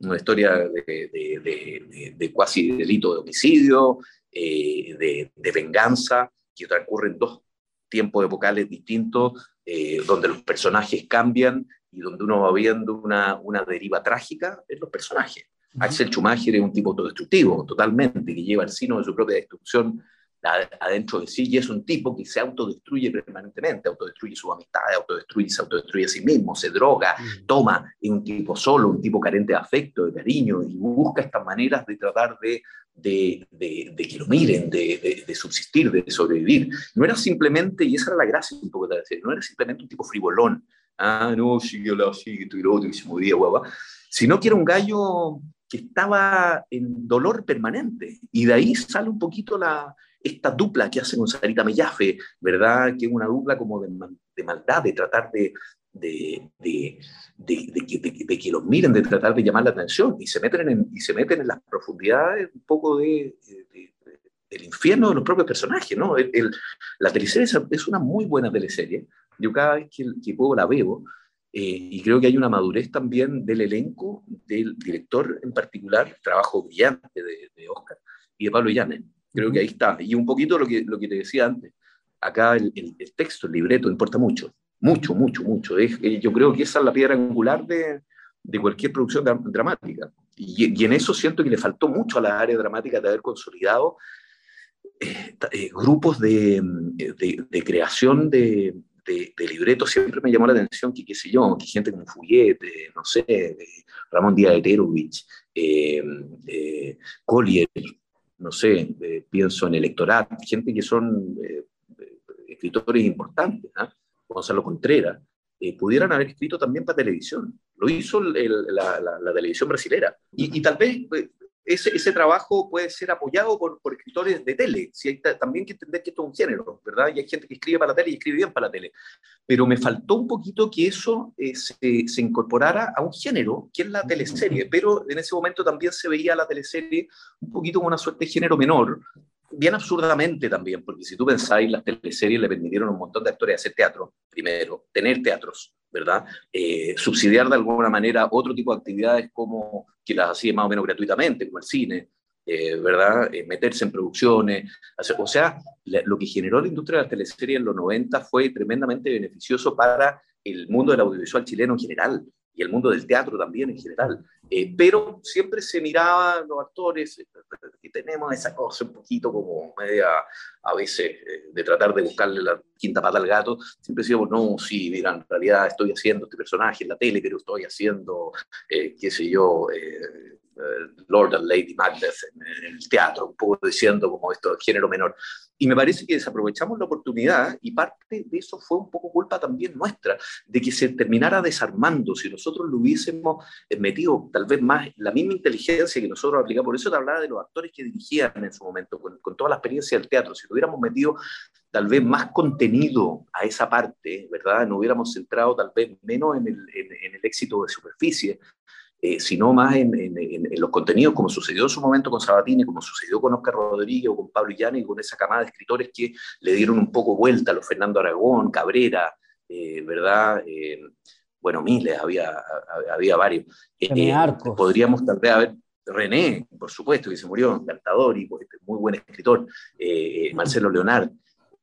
una historia de, de, de, cuasi delito de homicidio, eh, de, venganza, que transcurre en dos tiempos epocales distintos, eh, donde los personajes cambian y donde uno va viendo una, una deriva trágica en los personajes. Axel Schumacher es un tipo autodestructivo, totalmente, que lleva el sino de su propia destrucción adentro de sí y es un tipo que se autodestruye permanentemente, autodestruye su amistad, autodestruye, se autodestruye a sí mismo, se droga, toma, es un tipo solo, un tipo carente de afecto, de cariño y busca estas maneras de tratar de, de, de, que lo miren, de, de, subsistir, de sobrevivir. No era simplemente, y esa era la gracia un poco de decir, no era simplemente un tipo frivolón, ah, no, siguió la, sigue, y lo otro, y se movía, guapa, sino que era un gallo que estaba en dolor permanente. Y de ahí sale un poquito la, esta dupla que hace con Sarita Mellafe, ¿verdad? Que es una dupla como de, de maldad, de tratar de, de, de, de, que los miren, de tratar de llamar la atención y se meten en, y se meten en las profundidades un poco de, del infierno de los propios personajes, ¿no? El, la teleserie es una muy buena teleserie. Yo cada vez que, que puedo la veo eh, y creo que hay una madurez también del elenco, del director en particular, trabajo brillante de, de Oscar y de Pablo Llanes. Creo que ahí está. Y un poquito lo que, lo que te decía antes, acá el, el, texto, el libreto, importa mucho, mucho, mucho, mucho. Es, eh, yo creo que esa es la piedra angular de, de cualquier producción dramática. Y, y, en eso siento que le faltó mucho a la área dramática de haber consolidado eh, grupos de, de, de creación de, de, libretos siempre me llamó la atención que, qué sé yo, que gente como Fuyet, no sé, Ramón Díaz Eterovich, eh, eh, Collier, no sé, eh, pienso en Electorat, gente que son escritores importantes, ¿ah? Gonzalo Contreras, pudieran haber escrito también para televisión. Lo hizo la, televisión brasilera. Y, y tal vez ese, ese, trabajo puede ser apoyado por, por escritores de tele. Si hay, también hay que entender que esto es un género, ¿verdad? Y hay gente que escribe para la tele y escribe bien para la tele. Pero me faltó un poquito que eso eh, se, se, incorporara a un género, que es la teleserie. Pero en ese momento también se veía la teleserie un poquito como una suerte de género menor, bien absurdamente también, porque si tú pensáis, las teleseries le permitieron a un montón de actores hacer teatro, primero, tener teatros, ¿verdad? Eh, subsidiar de alguna manera otro tipo de actividades como que las hacía más o menos gratuitamente, como el cine, eh, ¿verdad? Eh, meterse en producciones. O sea, lo que generó la industria de la teleserie en los 90 fue tremendamente beneficioso para el mundo del audiovisual chileno en general y el mundo del teatro también en general. Eh, pero siempre se miraba los actores, eh, y tenemos esa cosa un poquito como media, a veces, eh, de tratar de buscarle la quinta pata al gato, siempre decíamos, no, sí, mira, en realidad estoy haciendo este personaje en la tele, pero estoy haciendo, qué sé yo, Lord and Lady Macbeth en, en, el teatro, un poco diciendo como esto, género menor. Y me parece que desaprovechamos la oportunidad y parte de eso fue un poco culpa también nuestra, de que se terminara desarmando. Si nosotros lo hubiésemos eh, metido tal vez más la misma inteligencia que nosotros aplicamos, por eso te hablaba de los actores que dirigían en su momento, con, con toda la experiencia del teatro, si lo hubiéramos metido tal vez más contenido a esa parte, ¿verdad? No hubiéramos centrado tal vez menos en el, en, en el éxito de superficie, eh, sino más en, los contenidos, como sucedió en su momento con Sabatini, como sucedió con Oscar Rodríguez o con Pablo Llani, con esa camada de escritores que le dieron un poco vuelta a los Fernando Aragón, Cabrera, eh, ¿verdad? Eh, bueno, miles, había, había varios. Arcos. Podríamos tal vez haber, René, por supuesto, que se murió, encantador y pues, muy buen escritor, eh, Marcelo Leonard,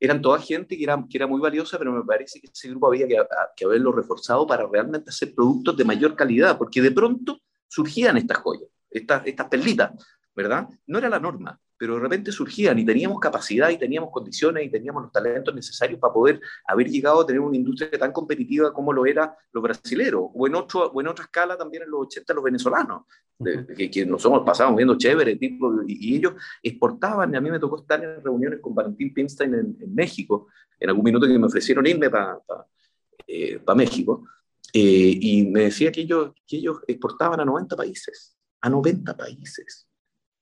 eran toda gente que era, que era muy valiosa, pero me parece que ese grupo había que, haberlo reforzado para realmente hacer productos de mayor calidad, porque de pronto surgían estas joyas, estas, estas perlitas, ¿verdad? No era la norma, pero de repente surgían y teníamos capacidad y teníamos condiciones y teníamos los talentos necesarios para poder haber llegado a tener una industria tan competitiva como lo era los brasileros, o en, otro, o en otra escala también en los 80 los venezolanos, que, que, nos hemos pasado viendo chévere, tipo, y, ellos exportaban, y a mí me tocó estar en reuniones con Valentín Pinstein en, México, en algún minuto que me ofrecieron irme para pa, eh, pa México, eh, y me decía que ellos, que ellos exportaban a 90 países, a 90 países.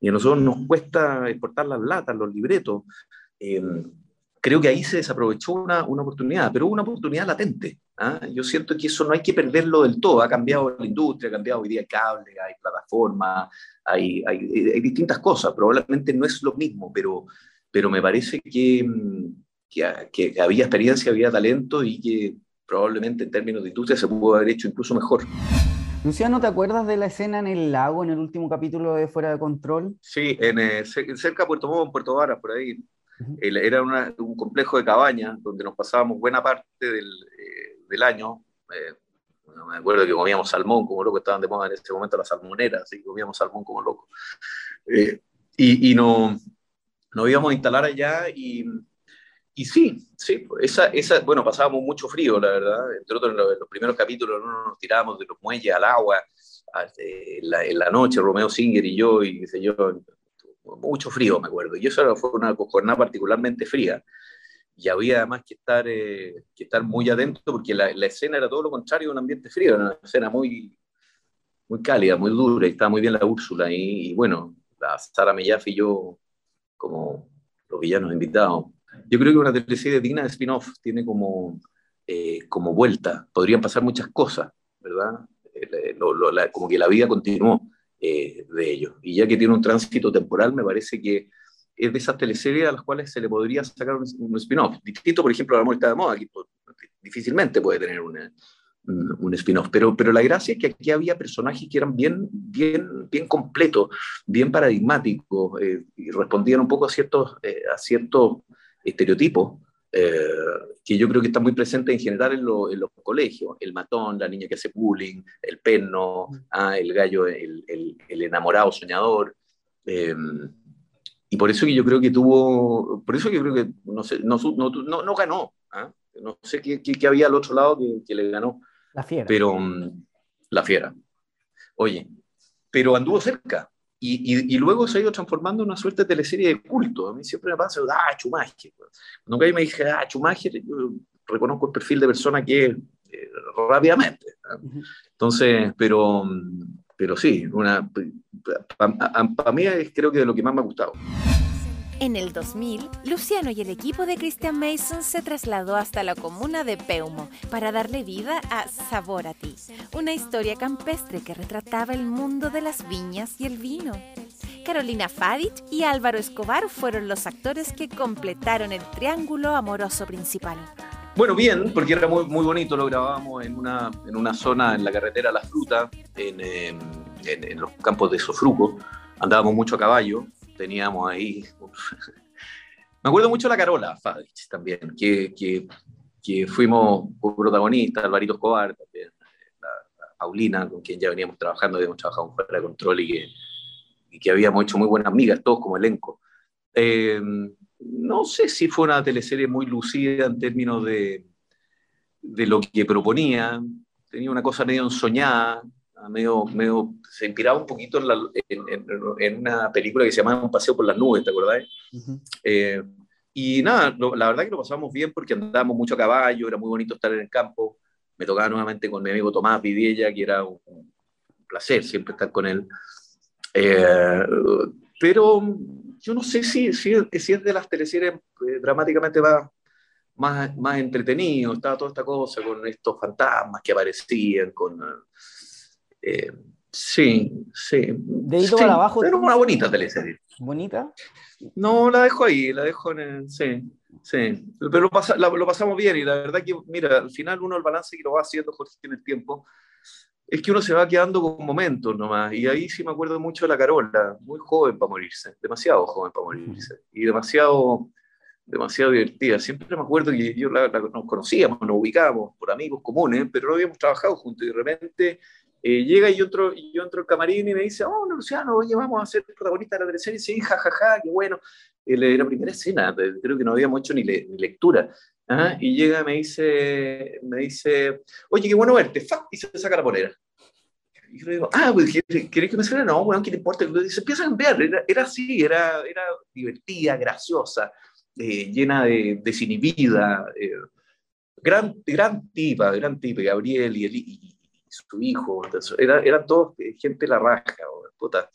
Y a nosotros nos cuesta exportar las latas, los libretos. Eh, creo que ahí se desaprovechó una, una oportunidad, pero una oportunidad latente. ¿ah? Yo siento que eso no hay que perderlo del todo. Ha cambiado la industria, ha cambiado hoy día el cable, hay plataformas, hay, hay, hay, distintas cosas. Probablemente no es lo mismo, pero, pero me parece que, que, que había experiencia, había talento y que probablemente en términos de industria se pudo haber hecho incluso mejor. Luciano, ¿te acuerdas de la escena en el lago, en el último capítulo de Fuera de Control? Sí, en, eh, cerca de Puerto Montt, en Puerto Varas, por ahí. era una, un complejo de cabañas donde nos pasábamos buena parte del, eh, del año. Eh, me acuerdo que comíamos salmón como loco, estaban de moda en ese momento las salmoneras, así que comíamos salmón como loco. Eh, y, y no, nos íbamos a instalar allá y y sí, sí, esa, esa, bueno, pasábamos mucho frío, la verdad. Entre otros, en los, en los primeros capítulos ¿no? nos tirábamos de los muelles al agua en la, en la, noche, Romeo Singer y yo, y qué yo, mucho frío, me acuerdo. Y eso fue una jornada particularmente fría. Y había además que estar, eh, que estar muy atento porque la, la, escena era todo lo contrario de un ambiente frío, era una escena muy, muy cálida, muy dura, y estaba muy bien la Úrsula. Y, y bueno, la Sara Mellaf y yo, como los villanos invitados, yo creo que una teleserie digna de spin-off tiene como, eh, como vuelta. Podrían pasar muchas cosas, ¿verdad? Eh, lo, lo, la, como que la vida continuó eh, de ellos. Y ya que tiene un tránsito temporal, me parece que es de esas teleseries a las cuales se le podría sacar un, un spin-off. Distinto, por ejemplo, La amor está de moda, aquí difícilmente puede tener una, un spin-off. Pero, pero la gracia es que aquí había personajes que eran bien, bien, bien completos, bien paradigmáticos, eh, y respondían un poco a ciertos, eh, a ciertos estereotipos eh, que yo creo que están muy presentes en general en, lo, en, los colegios. El matón, la niña que hace bullying, el perno, ah, el gallo, el, el, el enamorado soñador. Eh, y por eso que yo creo que tuvo, por eso que yo creo que no, sé, no, no, no, ganó. ¿ah? No sé qué, qué, qué, había al otro lado que, que, le ganó. La fiera. Pero um, la fiera. Oye, pero anduvo cerca. Y, y, y, luego se ha ido transformando en una suerte de teleserie de culto. A mí siempre me pasa, ah, Chumaje. Nunca me dije, ah, Chumaje, yo reconozco el perfil de persona que es eh, rápidamente. Entonces, pero, pero sí, una, para pa mí es creo que de lo que más me ha gustado. En el 2000, Luciano y el equipo de Christian Mason se trasladó hasta la comuna de Peumo para darle vida a Sabor a ti, una historia campestre que retrataba el mundo de las viñas y el vino. Carolina Fadich y Álvaro Escobar fueron los actores que completaron el triángulo amoroso principal. Bueno, bien, porque era muy, muy bonito, lo grabábamos en una, en una zona en la carretera La Fruta, en, en, en los campos de Sofruco, andábamos mucho a caballo, teníamos ahí. Me acuerdo mucho de la Carola Fadich también, que, que, que fuimos protagonistas, Alvarito Escobar también, la, la, Paulina, con quien ya veníamos trabajando, habíamos trabajado fuera de control y que, y que habíamos hecho muy buenas amigas, todos como elenco. Eh, no sé si fue una teleserie muy lucida en términos de, de lo que proponía, tenía una cosa medio ensoñada, medio, medio, se inspiraba un poquito en, la, en, en, en, una película que se llamaba Un paseo por las nubes, ¿te acordás? Uh -huh. eh, y nada, lo, la verdad que lo pasamos bien porque andábamos mucho a caballo, era muy bonito estar en el campo. Me tocaba nuevamente con mi amigo Tomás Vidiella, que era un, un placer siempre estar con él. Eh, pero yo no sé si, si, si, es de las teleseries eh, dramáticamente más, más, más entretenido, estaba toda esta cosa con estos fantasmas que aparecían, con... Eh, sí, sí. De ahí sí, para abajo. Era una bonita teleserie. ¿Bonita? No, la dejo ahí, la dejo en el, sí, sí. Pero lo, pasa, la, lo, pasamos bien y la verdad que, mira, al final uno el balance que lo va haciendo Jorge en el tiempo, es que uno se va quedando con momentos nomás. Y ahí sí me acuerdo mucho de la Carola, muy joven para morirse, demasiado joven para morirse. Y demasiado, demasiado divertida. Siempre me acuerdo que yo nos conocíamos, nos ubicábamos por amigos comunes, pero no habíamos trabajado juntos. Y de repente eh, llega y yo entro, y yo entro al camarín y me dice, oh, Luciano, oye, vamos a ser protagonista de la teleserie. Sí, jajaja, ja, ja, qué bueno. Eh, la primera escena, creo que no habíamos hecho ni, ni lectura. ¿ah? Y llega y me dice, me dice, oye, qué bueno verte, y se saca la polera. Y yo le digo, ah, pues, ¿querés que me salga? No, bueno, ¿qué te importa? Y se empieza a cambiar, era, era así, era, era divertida, graciosa, eh, llena de desinhibida, eh, gran, gran tipa, gran tipa, Gabriel y, y, su hijo, era, eran todos gente la raja, puta,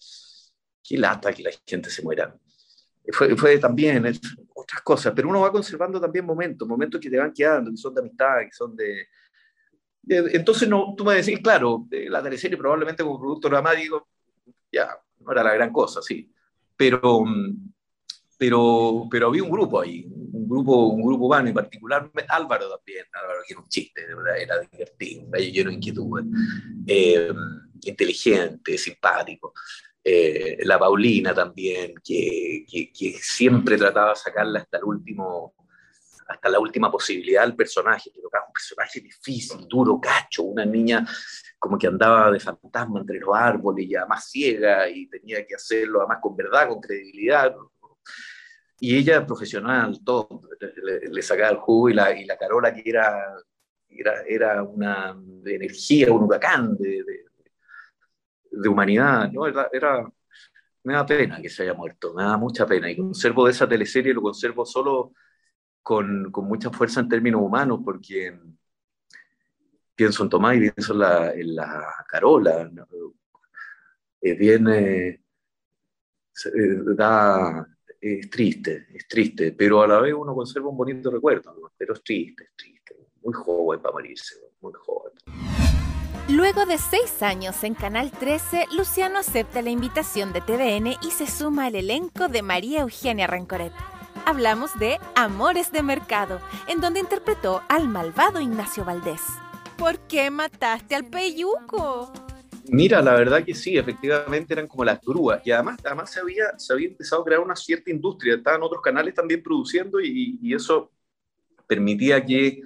qué lata que la gente se muera. Fue, fue también otras cosas, pero uno va conservando también momentos, momentos que te van quedando, que son de amistad, que son de... entonces, no, tú me decís, claro, la teleserie probablemente como producto dramático, ya, no era la gran cosa, sí, pero, pero, pero había un grupo ahí, un grupo, un grupo humano, y particularmente Álvaro también, Álvaro que era un chiste, verdad, era divertido, lleno de inquietud, eh, inteligente, simpático. Eh, la Paulina también, que, que, siempre trataba de sacarla hasta el último, hasta la última posibilidad al personaje, que tocaba un personaje difícil, duro, cacho, una niña como que andaba de fantasma entre los árboles, ya más ciega, y tenía que hacerlo además con verdad, con credibilidad. Y ella, profesional, todo, le, sacaba el jugo, y la, y la Carola, que era, era, era una energía, un huracán de, de humanidad, ¿no? Era, me da pena que se haya muerto, me da mucha pena. Y conservo de esa teleserie, lo conservo solo con, con mucha fuerza en términos humanos, porque pienso en Tomás y pienso en la, Carola. Bien, eh, eh, da, es triste, es triste, pero a la vez uno conserva un bonito recuerdo, pero es triste, es triste, muy joven para morirse, muy joven. Luego de seis años en Canal 13, Luciano acepta la invitación de TVN y se suma al elenco de María Eugenia Rancoret. Hablamos de Amores de Mercado, en donde interpretó al malvado Ignacio Valdés. ¿Por qué mataste al peyuco? Mira, la verdad que sí, efectivamente eran como las grúas. Y además, además se, había, se había empezado a crear una cierta industria. Estaban otros canales también produciendo y, y eso permitía que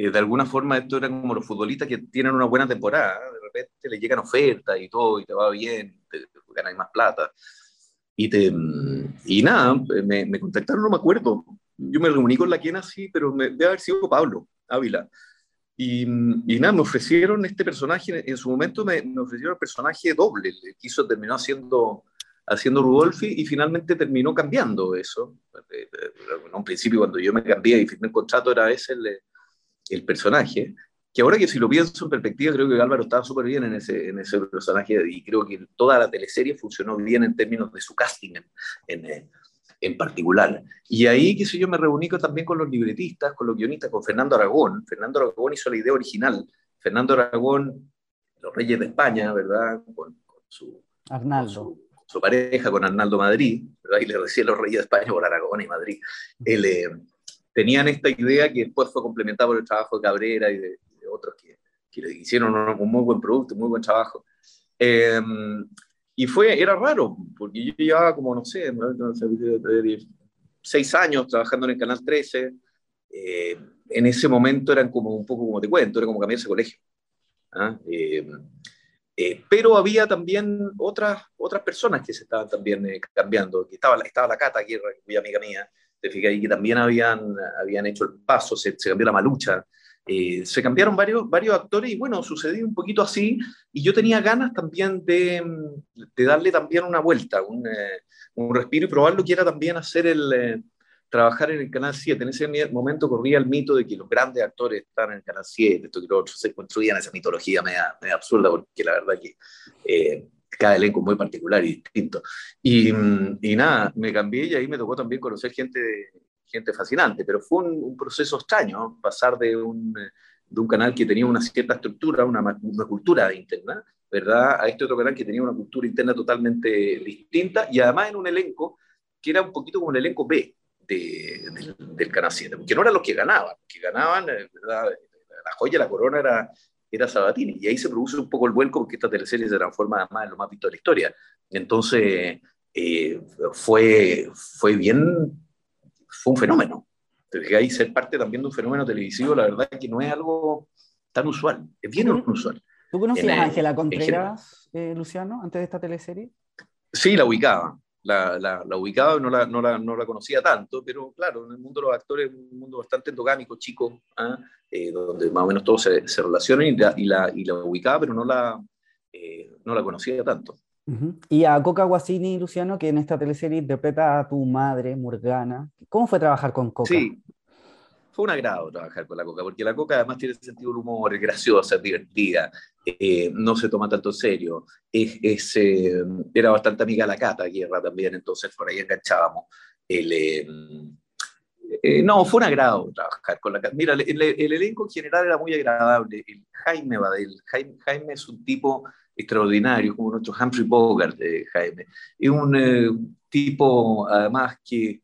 eh, de alguna forma esto era como los futbolistas que tienen una buena temporada, de repente le llegan ofertas y todo, y te va bien, te, ganas más plata. Y, te, y nada, me, me, contactaron, no me acuerdo. Yo me reuní con la quien así, pero me, debe haber sido Pablo Ávila. Y, y, nada, me ofrecieron este personaje, en su momento me, me ofrecieron el personaje doble, el quiso, terminó haciendo, haciendo Rudolfi y finalmente terminó cambiando eso. En un principio cuando yo me cambié y firmé el contrato era ese el, el personaje, que ahora que si lo pienso en perspectiva, creo que Álvaro estaba súper bien en ese, en ese personaje y creo que toda la teleserie funcionó bien en términos de su casting en, en, en particular. Y ahí, qué sé yo, me reuní también con los libretistas, con los guionistas, con Fernando Aragón. Fernando Aragón hizo la idea original. Fernando Aragón, Los Reyes de España, ¿verdad? Con, su, Arnaldo. su, pareja, con Arnaldo Madrid, ¿verdad? Y le decía Los Reyes de España por Aragón y Madrid. Eh, tenían esta idea que después fue complementada por el trabajo de Cabrera y de, otros que, que, hicieron un, muy buen producto, muy buen trabajo. Em, y fue, era raro, porque yo llevaba como, no sé, seis años trabajando en el Canal 13. Eh, en ese momento eran como un poco como te cuento, era como cambiarse de colegio. ¿ah? Em, eh, pero había también otras, otras personas que se estaban también eh, cambiando. Estaba, estaba la Cata, que era amiga mía, te ahí que también habían, habían hecho el paso, se, cambió la malucha, eh, se cambiaron varios, actores y bueno, sucedió un poquito así y yo tenía ganas también de, de darle también una vuelta, un, eh, un, respiro y probarlo que era también hacer el... Eh, trabajar en el Canal 7. En ese momento corría el mito de que los grandes actores están en el Canal 7, esto que lo otro, se construían esa mitología media, media absurda, porque la verdad que cada elenco muy particular y distinto. Y, y, nada, me cambié y ahí me tocó también conocer gente, gente fascinante, pero fue un, proceso extraño pasar de un, de un, canal que tenía una cierta estructura, una, una, cultura interna, ¿verdad? A este otro canal que tenía una cultura interna totalmente distinta y además en un elenco que era un poquito como un elenco B de, del, del Canal 7, porque no eran los que ganaban, que ganaban, ¿verdad? La joya, la corona era era Sabatini. Y ahí se produce un poco el vuelco porque esta teleserie se transforma además en lo más visto de la historia. Entonces, eh, fue, fue bien, fue un fenómeno. Entonces, ahí ser parte también de un fenómeno televisivo, la verdad es que no es algo tan usual, es bien usual. ¿Tú conocías a Ángela Contreras, eh, Luciano, antes de esta teleserie? Sí, la ubicaba. La, la, la ubicaba, no la, no, la, no la conocía tanto, pero claro, en el mundo de los actores es un mundo bastante endogámico, chico, ¿ah? eh, donde más o menos todos se, se relacionan y la, y la, y la ubicaba, pero no la, eh, no la conocía tanto. Y a Coca Guasini, Luciano, que en esta teleserie interpreta a tu madre, Morgana. ¿Cómo fue trabajar con Coca? Sí, fue un agrado trabajar con la Coca, porque la Coca además tiene sentido del humor, es graciosa, es divertida, eh, no se toma tanto en serio, es, eh, era bastante amiga la Cata Guerra también, entonces por ahí enganchábamos. El, eh, no, fue un agrado trabajar con la Cata. Mira, el, elenco en general era muy agradable. El Jaime Badel, Jaime, Jaime es un tipo extraordinario, como nuestro Humphrey Bogart, de Jaime. Es un eh, tipo, además, que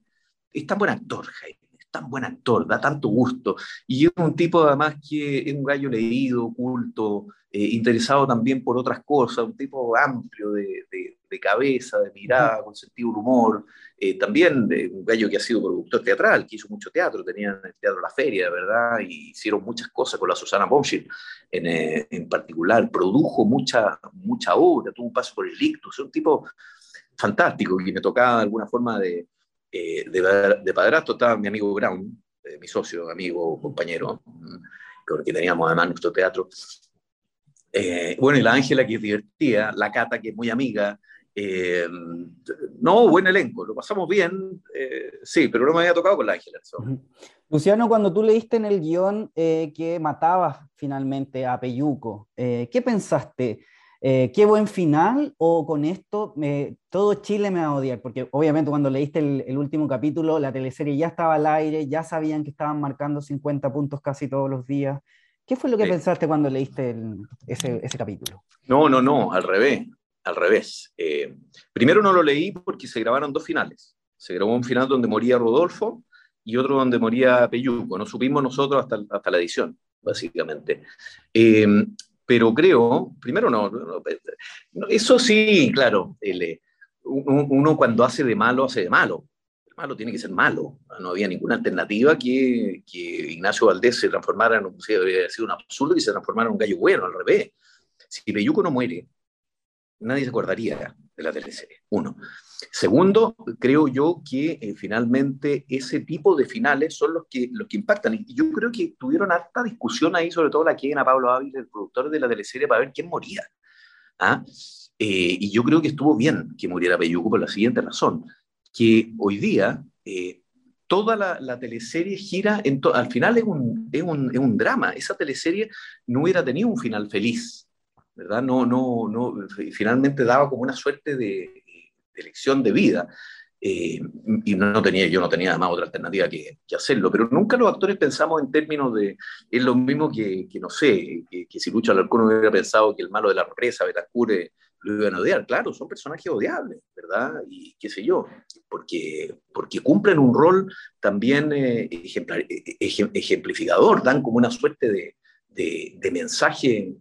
es tan buen actor, Jaime, es tan buen actor, da tanto gusto. Y es un tipo, además, que es un gallo leído, culto, eh, interesado también por otras cosas, un tipo amplio de, de, de cabeza, de mirada, con sentido del humor. Eh, también de un gallo que ha sido productor teatral, que hizo mucho teatro, tenían el Teatro La Feria, ¿verdad? Y hicieron muchas cosas con la Susana Bombschild en, eh, en, particular, produjo mucha, mucha obra, tuvo un paso por el Ictus, un tipo fantástico que me tocaba de alguna forma de, eh, de, de padrastro, estaba mi amigo Brown, eh, mi socio, amigo, compañero, con el que teníamos además nuestro teatro. Eh, bueno, y la Ángela que es divertida, la Cata que es muy amiga, eh, no, buen elenco, lo pasamos bien, eh, sí, pero no me había tocado con la Ángela. Luciano, cuando tú leíste en el guion eh, que matabas finalmente a Peyuco, ¿qué pensaste? ¿Qué buen final o con esto todo Chile me va a odiar? Porque obviamente cuando leíste el, el, último capítulo, la teleserie ya estaba al aire, ya sabían que estaban marcando 50 puntos casi todos los días. ¿Qué fue lo que sí. pensaste cuando leíste el, ese, ese capítulo? No, no, no, al revés al revés. Eh, primero no lo leí porque se grabaron dos finales. Se grabó un final donde moría Rodolfo y otro donde moría Peyuco. No supimos nosotros hasta, hasta la edición, básicamente. Eh, pero creo, primero no, no, eso sí, claro, uno cuando hace de malo, hace de malo. El malo tiene que ser malo. No había ninguna alternativa que, que Ignacio Valdés se transformara en, habría sido un absurdo y se transformara en un gallo bueno, al revés. Si Peyuco no muere, nadie se acordaría de la teleserie. Uno. Segundo, creo yo que eh, finalmente ese tipo de finales son los que, los que impactan. Y yo creo que tuvieron harta discusión ahí, sobre todo la que a Pablo Ávila, el productor de la teleserie, para ver quién moría. ¿Ah? Eh, y yo creo que estuvo bien que muriera Peyuco por la siguiente razón, que hoy día eh, toda la, la, teleserie gira, al final es un, es, un, es un drama. Esa teleserie no hubiera tenido un final feliz ¿verdad? No, no, no, finalmente daba como una suerte de, elección de vida. Eh, y no tenía, yo no tenía además otra alternativa que, hacerlo, pero nunca los actores pensamos en términos de, es lo mismo que, que no sé, que, que si Lucho Alarcón hubiera pensado que el malo de la represa, Betancure, lo iban a odiar, claro, son personajes odiables, ¿verdad? Y qué sé yo, porque, porque cumplen un rol también eh, ejemplar, eh, ejemplificador, dan como una suerte de, de mensaje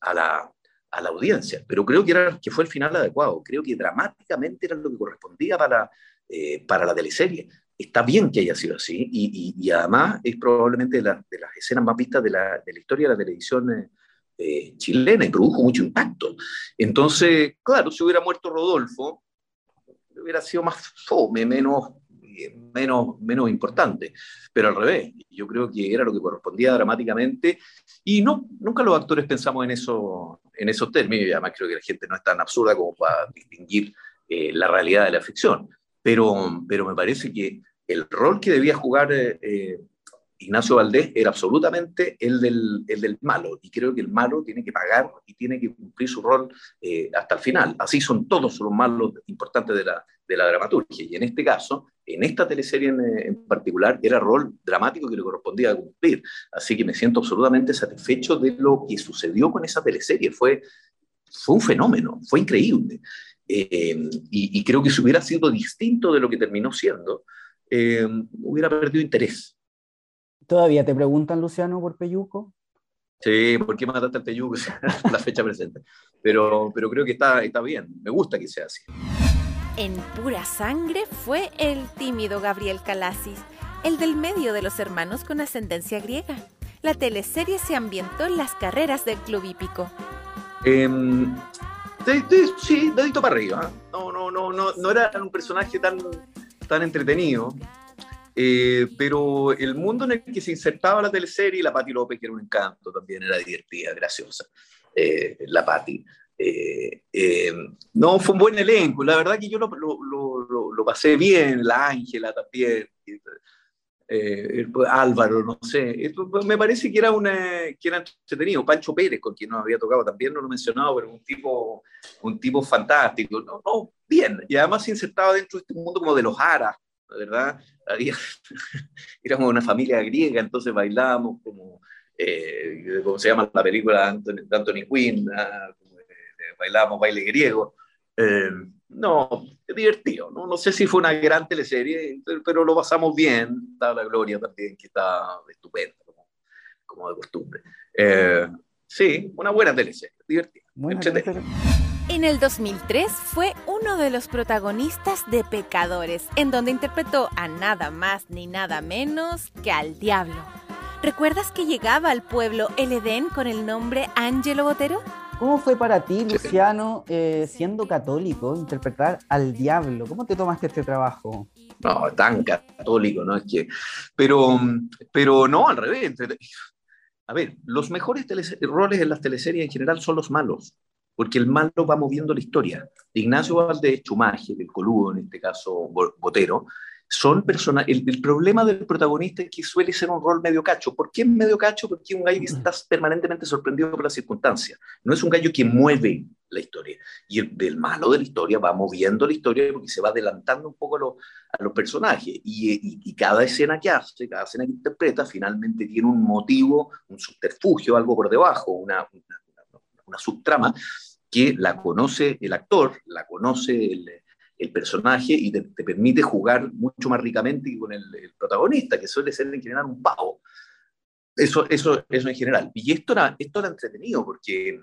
a la, a la audiencia, pero creo que, era, que fue el final adecuado, creo que dramáticamente era lo que correspondía para, eh, para la teleserie. Está bien que haya sido así y, además es probablemente de, las escenas más vistas de la, de la historia de la televisión eh, eh, chilena y produjo mucho impacto. Entonces, claro, si hubiera muerto Rodolfo, hubiera sido más fome, menos, menos, menos importante, pero al revés, yo creo que era lo que correspondía dramáticamente y no, nunca los actores pensamos en, eso, en esos términos, y además creo que la gente no es tan absurda como para distinguir eh, la realidad de la ficción, pero, pero me parece que el rol que debía jugar eh, Ignacio Valdés era absolutamente el del, el del, malo, y creo que el malo tiene que pagar y tiene que cumplir su rol eh, hasta el final. Así son todos los malos importantes de la, de la dramaturgia, y en este caso, en esta teleserie en, en, particular, era rol dramático que le correspondía cumplir. Así que me siento absolutamente satisfecho de lo que sucedió con esa teleserie. Fue, fue un fenómeno, fue increíble. Eh, y, y, creo que si hubiera sido distinto de lo que terminó siendo, eh, hubiera perdido interés ¿Todavía te preguntan, Luciano, por Peyuco? Sí, ¿por qué mataste al Teyugo? la fecha presente. Pero, pero creo que está, está bien, me gusta que sea así. En pura sangre fue el tímido Gabriel Calasis, el del medio de los hermanos con ascendencia griega. La teleserie se ambientó en las carreras del club hípico. Em, sí, dedito para arriba. No, no, no, no, no era un personaje tan, tan entretenido. Eh, pero el mundo en el que se insertaba la teleserie, la Patti López, que era un encanto, también era divertida, graciosa, eh, la Patti. Eh, no, fue un buen elenco, la verdad que yo lo, lo, lo, pasé bien, la Ángela también, Álvaro, no sé, me parece que era, una, que era entretenido, Pancho Pérez, con quien nos había tocado también, no lo he mencionado, pero un tipo, un tipo fantástico, no, no, bien, y además se insertaba dentro de este mundo como de los aras, ¿verdad? Había, éramos una familia griega, entonces bailábamos como, eh, ¿cómo se llama la película de Anthony, Quinn? Ah, eh, bailábamos baile griego. Eh, no, es divertido. ¿no? no sé si fue una gran teleserie, pero lo pasamos bien. Estaba la Gloria también, que está estupenda, como, como de costumbre. sí, una buena teleserie, divertida. En el 2003 fue uno de los protagonistas de Pecadores, en donde interpretó a nada más ni nada menos que al diablo. ¿Recuerdas que llegaba al pueblo El Edén con el nombre Ángelo Botero? ¿Cómo fue para ti, Luciano, eh, siendo católico, interpretar al diablo? ¿Cómo te tomaste este trabajo? No, tan católico, ¿no? Es que, pero, pero no, al revés. A ver, los mejores roles en las teleseries en general son los malos porque el malo va moviendo la historia. Ignacio Valdés, Chumaje, el Coludo, en este caso Botero, son personas. El, problema del protagonista es que suele ser un rol medio cacho. ¿Por qué medio cacho? Porque es un gallo que está permanentemente sorprendido por las circunstancias. No es un gallo que mueve la historia. Y el, malo de la historia va moviendo la historia porque se va adelantando un poco a, los personajes. Y, cada escena que hace, cada escena que interpreta, finalmente tiene un motivo, un subterfugio, algo por debajo, una, una, una subtrama que la conoce el actor, la conoce el, personaje y te, permite jugar mucho más ricamente con el, protagonista, que suele ser en general un pavo. Eso, eso, eso en general. Y esto era, esto era entretenido porque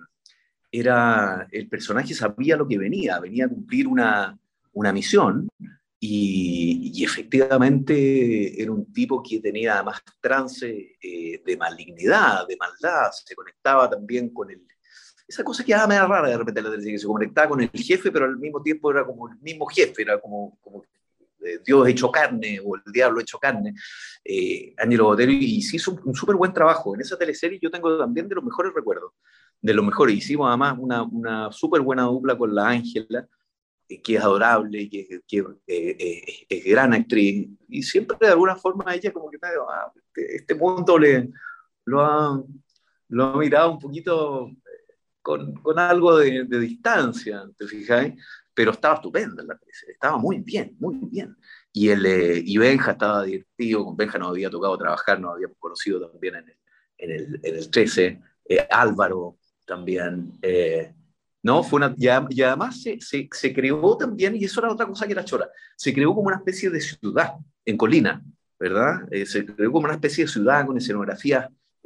era, el personaje sabía lo que venía, venía a cumplir una, una misión y, efectivamente era un tipo que tenía además trance eh, de malignidad, de maldad, se conectaba también con el, esa cosa que me da rara de repente la televisión, que se conectaba con el jefe, pero al mismo tiempo era como el mismo jefe, era como, como eh, Dios hecho carne o el diablo hecho carne, eh, Angelo Botero, y, sí hizo un, súper buen trabajo. En esa teleserie yo tengo también de los mejores recuerdos, de los mejores. Hicimos además una, una súper buena dupla con la Ángela, eh, que es adorable, que, que eh, es gran actriz, y siempre de alguna forma ella como que ah, este, este, mundo le, lo, ha, lo ha mirado un poquito con, algo de, distancia, ¿te fijáis? Pero estaba estupenda la estaba muy bien, muy bien. Y, el, eh, y Benja estaba divertido, con Benja nos había tocado trabajar, nos habíamos conocido también en el, en el, en el 13, eh, Álvaro también. Eh, ¿no? Fue una, y, además se, se, se, creó también, y eso era otra cosa que era chora, se creó como una especie de ciudad en Colina, ¿verdad? se creó como una especie de ciudad con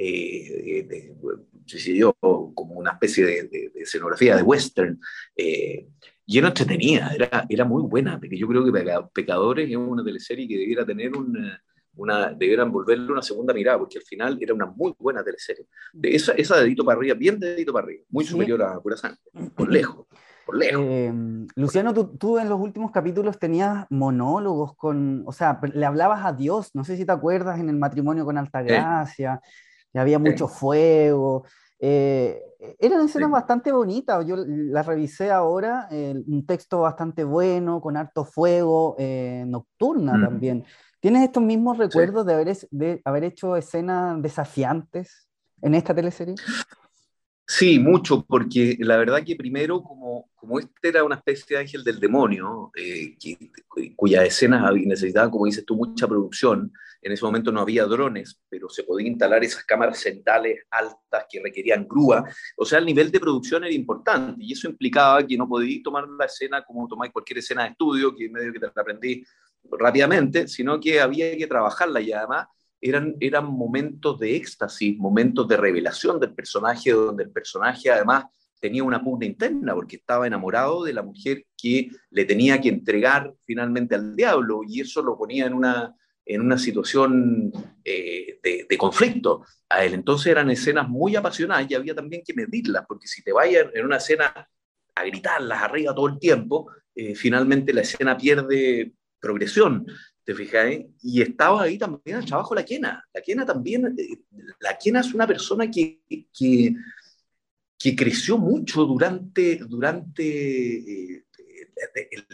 escenografía de, yo, como una especie de, escenografía de western, eh, lleno entretenida, era, era muy buena, porque yo creo que Pecadores es una teleserie que debiera tener una, una, debieran volverle una segunda mirada, porque al final era una muy buena teleserie. De esa, esa dedito para arriba, bien dedito para arriba, muy superior a Pura Sangre, por lejos. Por lejos. Eh, Luciano, tú, tú, en los últimos capítulos tenías monólogos con, o sea, le hablabas a Dios, no sé si te acuerdas en el matrimonio con Altagracia, y había mucho fuego. Eh, eran escenas bastante bonitas, yo las revisé ahora, un texto bastante bueno, con harto fuego, eh, nocturna mm. también. ¿Tienes estos mismos recuerdos de, haber, de haber hecho escenas desafiantes en esta teleserie? Sí, mucho, porque la verdad que primero, como, como este era una especie de ángel del demonio, eh, cuya escena necesitaba, como dices tú, mucha producción, en ese momento no había drones, pero se podían instalar esas cámaras centrales altas que requerían grúa, o sea, el nivel de producción era importante, y eso implicaba que no podías tomar la escena como tomáis cualquier escena de estudio, que medio que te la aprendí rápidamente, sino que había que trabajarla y además eran, eran momentos de éxtasis, momentos de revelación del personaje, donde el personaje además tenía una pugna interna porque estaba enamorado de la mujer que le tenía que entregar finalmente al diablo y eso lo ponía en una, en una situación eh, de, conflicto a él. Entonces eran escenas muy apasionadas y había también que medirlas, porque si te vayas en una escena a gritarlas arriba todo el tiempo, eh, finalmente la escena pierde progresión, ¿te fijáis? Y estaba ahí también el trabajo de la Quena. La Quena también, eh, la Quena es una persona que, que, que creció mucho durante, durante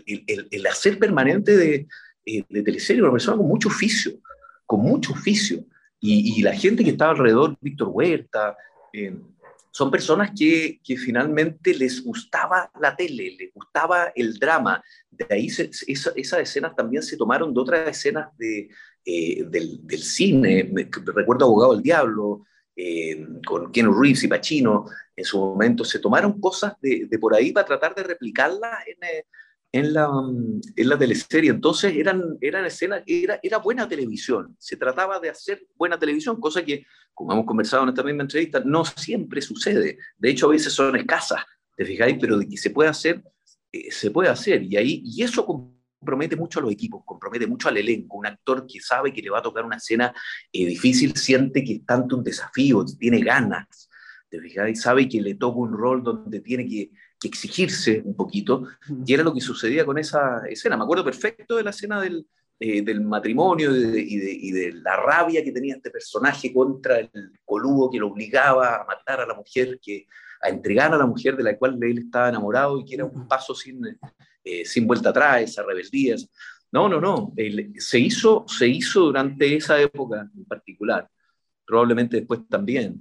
el, el hacer permanente de, eh, de teleserie, una persona con mucho oficio, con mucho oficio. Y, la gente que estaba alrededor, Víctor Huerta, eh, son personas que, que, finalmente les gustaba la tele, les gustaba el drama. De ahí esas escenas también se tomaron de otras escenas de, eh, del, del, cine. recuerdo Abogado del Diablo, con Ken Reeves y Pacino, en su momento se tomaron cosas de, de por ahí para tratar de replicarlas en, en la, en la teleserie. Entonces eran, eran escenas, era, era buena televisión. Se trataba de hacer buena televisión, cosa que, como hemos conversado en esta misma entrevista, no siempre sucede. De hecho, a veces son escasas, ¿te fijáis? Pero de que se puede hacer, eh, se puede hacer. Y, ahí, y eso compromete mucho a los equipos, compromete mucho al elenco. Un actor que sabe que le va a tocar una escena eh, difícil siente que es tanto un desafío, tiene ganas. ¿Te fijáis? Sabe que le toca un rol donde tiene que exigirse un poquito, y era lo que sucedía con esa escena. Me acuerdo perfecto de la escena del, eh, del matrimonio y de, y, de, la rabia que tenía este personaje contra el coludo que lo obligaba a matar a la mujer, que, a entregar a la mujer de la cual él estaba enamorado y que era un paso sin, eh, sin vuelta atrás, esa rebeldía. No, no, no. se, hizo, se hizo durante esa época en particular, probablemente después también,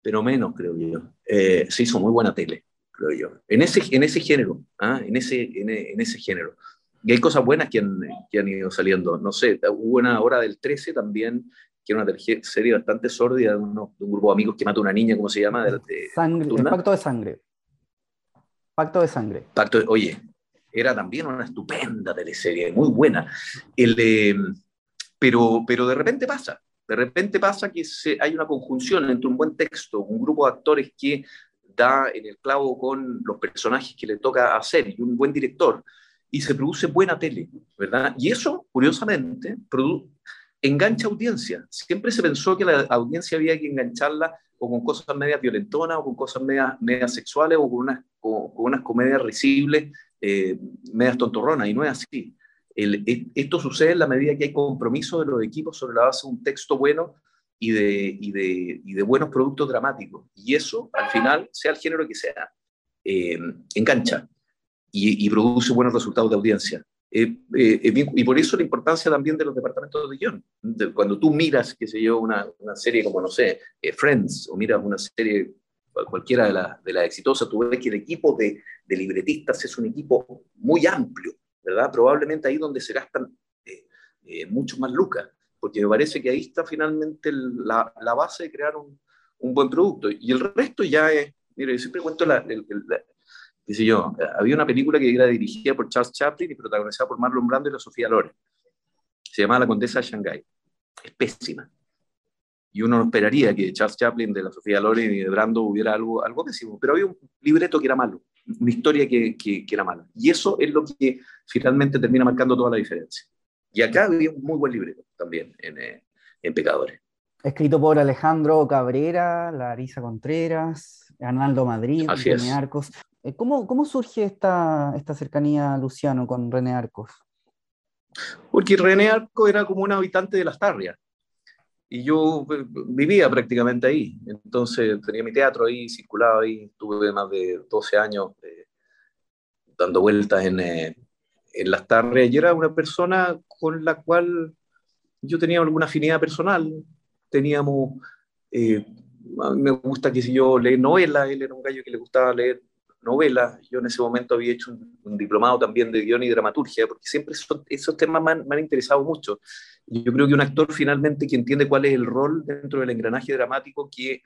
pero menos, creo yo. Eh, se hizo muy buena tele creo yo. En ese, en ese género, ¿ah? en, ese, en, ese género. Y hay cosas buenas que han, que han ido saliendo. No sé, hubo una hora del 13 también, que era una serie bastante sórdida de, un grupo de amigos que mata a una niña, ¿cómo se llama? De, sangre, el pacto de sangre. Pacto de sangre. Pacto oye, era también una estupenda teleserie, muy buena. El, eh, pero, pero de repente pasa, de repente pasa que se, hay una conjunción entre un buen texto, un grupo de actores que da en el clavo con los personajes que le toca hacer y un buen director, y se produce buena tele, ¿verdad? Y eso, curiosamente, engancha audiencia. Siempre se pensó que la audiencia había que engancharla o con cosas medias violentonas, o con cosas medias, sexuales, o con unas, con, unas comedias risibles, eh, medias tontorronas, y no es así. El, esto sucede en la medida que hay compromiso de los equipos sobre la base de un texto bueno y de, y de, y de buenos productos dramáticos. Y eso, al final, sea el género que sea, eh, engancha y, y, produce buenos resultados de audiencia. Eh, eh, y por eso la importancia también de los departamentos de guion. cuando tú miras, qué sé yo, una, una serie como, no sé, Friends, o miras una serie cualquiera de las de la exitosas, tú ves que el equipo de, de, libretistas es un equipo muy amplio, ¿verdad? Probablemente ahí donde se gastan mucho más lucas porque me parece que ahí está finalmente la, la base de crear un, un, buen producto. Y el resto ya es, mire, yo siempre cuento la, yo, había una película que era dirigida por Charles Chaplin y protagonizada por Marlon Brando y la Sofía Loren. Se llamaba La Condesa de Shanghái. Es pésima. Y uno no esperaría que Charles Chaplin, de la Sofía Loren y de Brando hubiera algo, algo pésimo, pero había un libreto que era malo, una historia que, que, que era mala. Y eso es lo que finalmente termina marcando toda la diferencia. Y acá había un muy buen libreto también en, eh, en Pecadores. Escrito por Alejandro Cabrera, Larisa Contreras, Arnaldo Madrid, René Arcos. Eh, ¿Cómo, ¿Cómo, surge esta, esta cercanía, Luciano, con René Arcos? Porque René Arcos era como un habitante de las Tarrias. Y yo eh, vivía prácticamente ahí. Entonces tenía mi teatro ahí, circulaba ahí. Tuve más de 12 años dando vueltas en, en las tardes, y era una persona con la cual yo tenía alguna afinidad personal, teníamos, eh, me gusta que si yo leer novelas, él era un gallo que le gustaba leer novelas, yo en ese momento había hecho un, diplomado también de guion y dramaturgia, porque siempre esos, temas me han, interesado mucho. Yo creo que un actor finalmente que entiende cuál es el rol dentro del engranaje dramático que,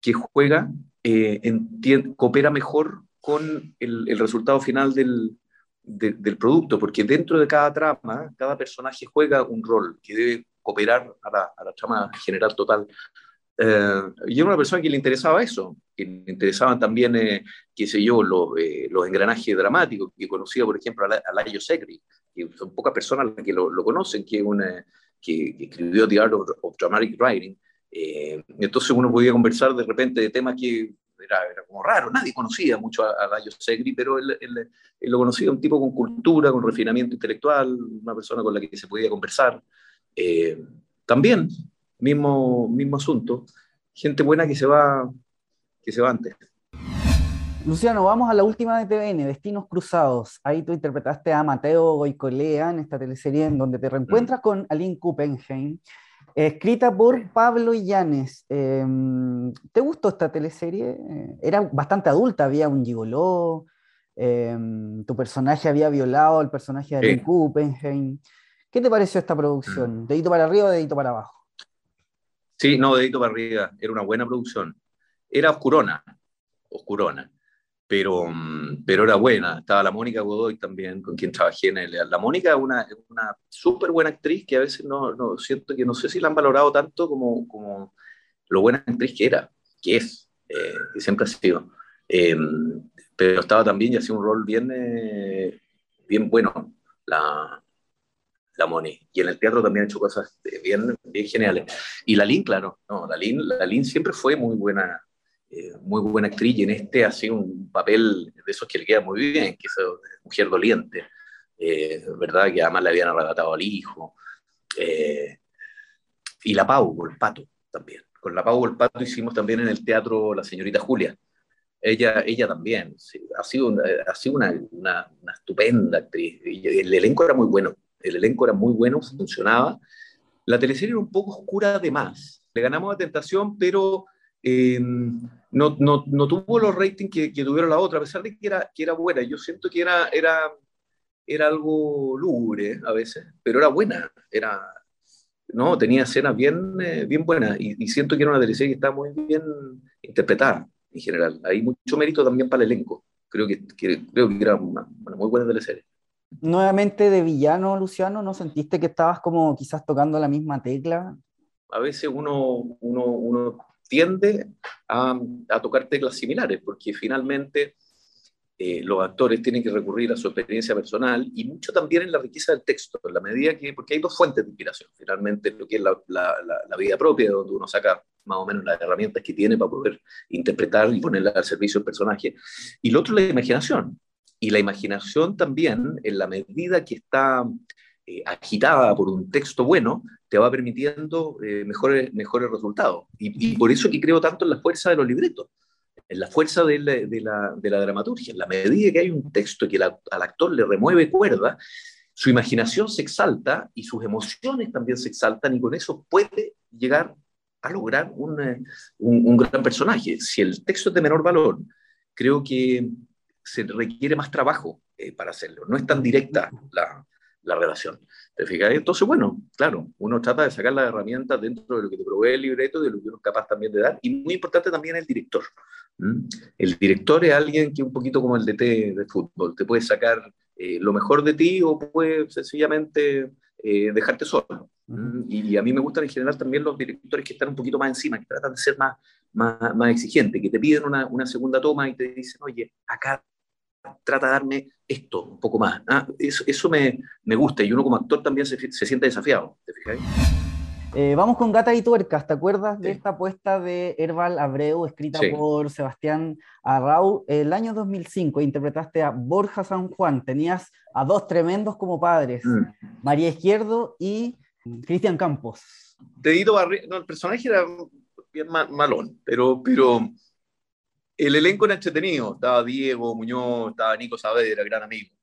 que juega, eh, coopera mejor con el, el resultado final del, del producto, porque dentro de cada trama, cada personaje juega un rol que debe cooperar a la, a la trama general total. Eh, y era una persona que le interesaba eso, que le interesaban también, eh, qué sé yo, los, eh, los, engranajes dramáticos, que conocía, por ejemplo, a, Layo Segri, que son pocas personas las que lo, lo conocen, que, una, que, que, escribió The Art of, of Dramatic Writing. entonces uno podía conversar de repente de temas que era, era, como raro, nadie conocía mucho a, a Layo Segri, pero él, él, él, lo conocía un tipo con cultura, con refinamiento intelectual, una persona con la que se podía conversar. también mismo, mismo asunto, gente buena que se va, que se va antes. Luciano, vamos a la última de TVN, Destinos Cruzados. Ahí tú interpretaste a Mateo Goicolea en esta teleserie en donde te reencuentras mm. con Aline Kuppenheim, escrita por Pablo Illanes. Em, ¿Te gustó esta teleserie? Era bastante adulta, había un gigoló, em, tu personaje había violado al personaje de Aline Kuppenheim. ¿Qué te pareció esta producción? Mm. ¿Dedito para arriba o dedito para abajo? Sí, no, dedito para arriba, era una buena producción. Era oscurona, oscurona, pero, mm, pero era buena. Estaba la Mónica Godoy también, con quien trabajé en el... La Mónica es una, una súper buena actriz que a veces no, no, siento que no sé si la han valorado tanto como, como lo buena actriz que era, que es, eh, siempre ha sido. Em, pero estaba también y hacía un rol bien, eh, bien bueno. La, la Moni. Y en el teatro también ha hecho cosas bien, bien geniales. Y la Lin, claro, no, la Lin, la Lin siempre fue muy buena, eh, muy buena actriz y en este ha sido un papel de esos que le queda muy bien, que es mujer doliente, eh, ¿verdad? Que además le habían arrebatado al hijo. Eh, y la Pau, el pato también. Con la Pau, con el pato hicimos también en el teatro La Señorita Julia. Ella, ella también, ha sido, ha sido una, una, una estupenda actriz. El elenco era muy bueno el elenco era muy bueno, funcionaba. La teleserie era un poco oscura además. Le ganamos a Tentación, pero eh, no, no, no, tuvo los ratings que, que, tuvieron la otra, a pesar de que era, que era buena. Yo siento que era, era, era algo lúgubre a veces, pero era buena. Era, no, tenía escenas bien, eh, bien buenas y, siento que era una teleserie que está muy bien interpretada en general. Hay mucho mérito también para el elenco. Creo que, creo que era una, una muy buena teleserie nuevamente de villano, Luciano, ¿no sentiste que estabas como quizás tocando la misma tecla? A veces uno, uno, uno tiende a, a, tocar teclas similares, porque finalmente eh, los actores tienen que recurrir a su experiencia personal y mucho también en la riqueza del texto, en la medida que, porque hay dos fuentes de inspiración, finalmente lo que es la, vida propia, donde uno saca más o menos las herramientas que tiene para poder interpretar y ponerla al servicio del personaje, y lo otro la imaginación, y la imaginación también, en la medida que está eh, agitada por un texto bueno, te va permitiendo eh, mejores, mejores resultados. Y, por eso que creo tanto en la fuerza de los libretos, en la fuerza de la, de la, de la dramaturgia. En la medida que hay un texto que al actor le remueve cuerda, su imaginación se exalta y sus emociones también se exaltan y con eso puede llegar a lograr un, eh, un, un gran personaje. Si el texto es de menor valor, creo que se requiere más trabajo eh, para hacerlo. No es tan directa la, la relación. ¿Te fijas? Entonces, bueno, claro, uno trata de sacar las herramientas dentro de lo que te provee el libreto, de lo que uno es capaz también de dar, y muy importante también el director. El director es alguien que un poquito como el DT de fútbol, te puede sacar eh, lo mejor de ti o puede sencillamente eh, dejarte solo. y, a mí me gustan en general también los directores que están un poquito más encima, que tratan de ser más, más, más exigentes, que te piden una, una segunda toma y te dicen, oye, acá trata de darme esto un poco más. ¿ah? Eso, eso me, me, gusta y uno como actor también se, se siente desafiado. ¿te eh, vamos con Gata y Tuercas. ¿Te acuerdas de esta apuesta de Herbal Abreu, escrita sí. por Sebastián Arrau? El año 2005 interpretaste a Borja San Juan. Tenías a dos tremendos como padres, mm. María Izquierdo y Cristian Campos. Dedito no, el personaje era bien malón, pero, pero el elenco era entretenido. Estaba Diego Muñoz, estaba Nico Saavedra, gran amigo.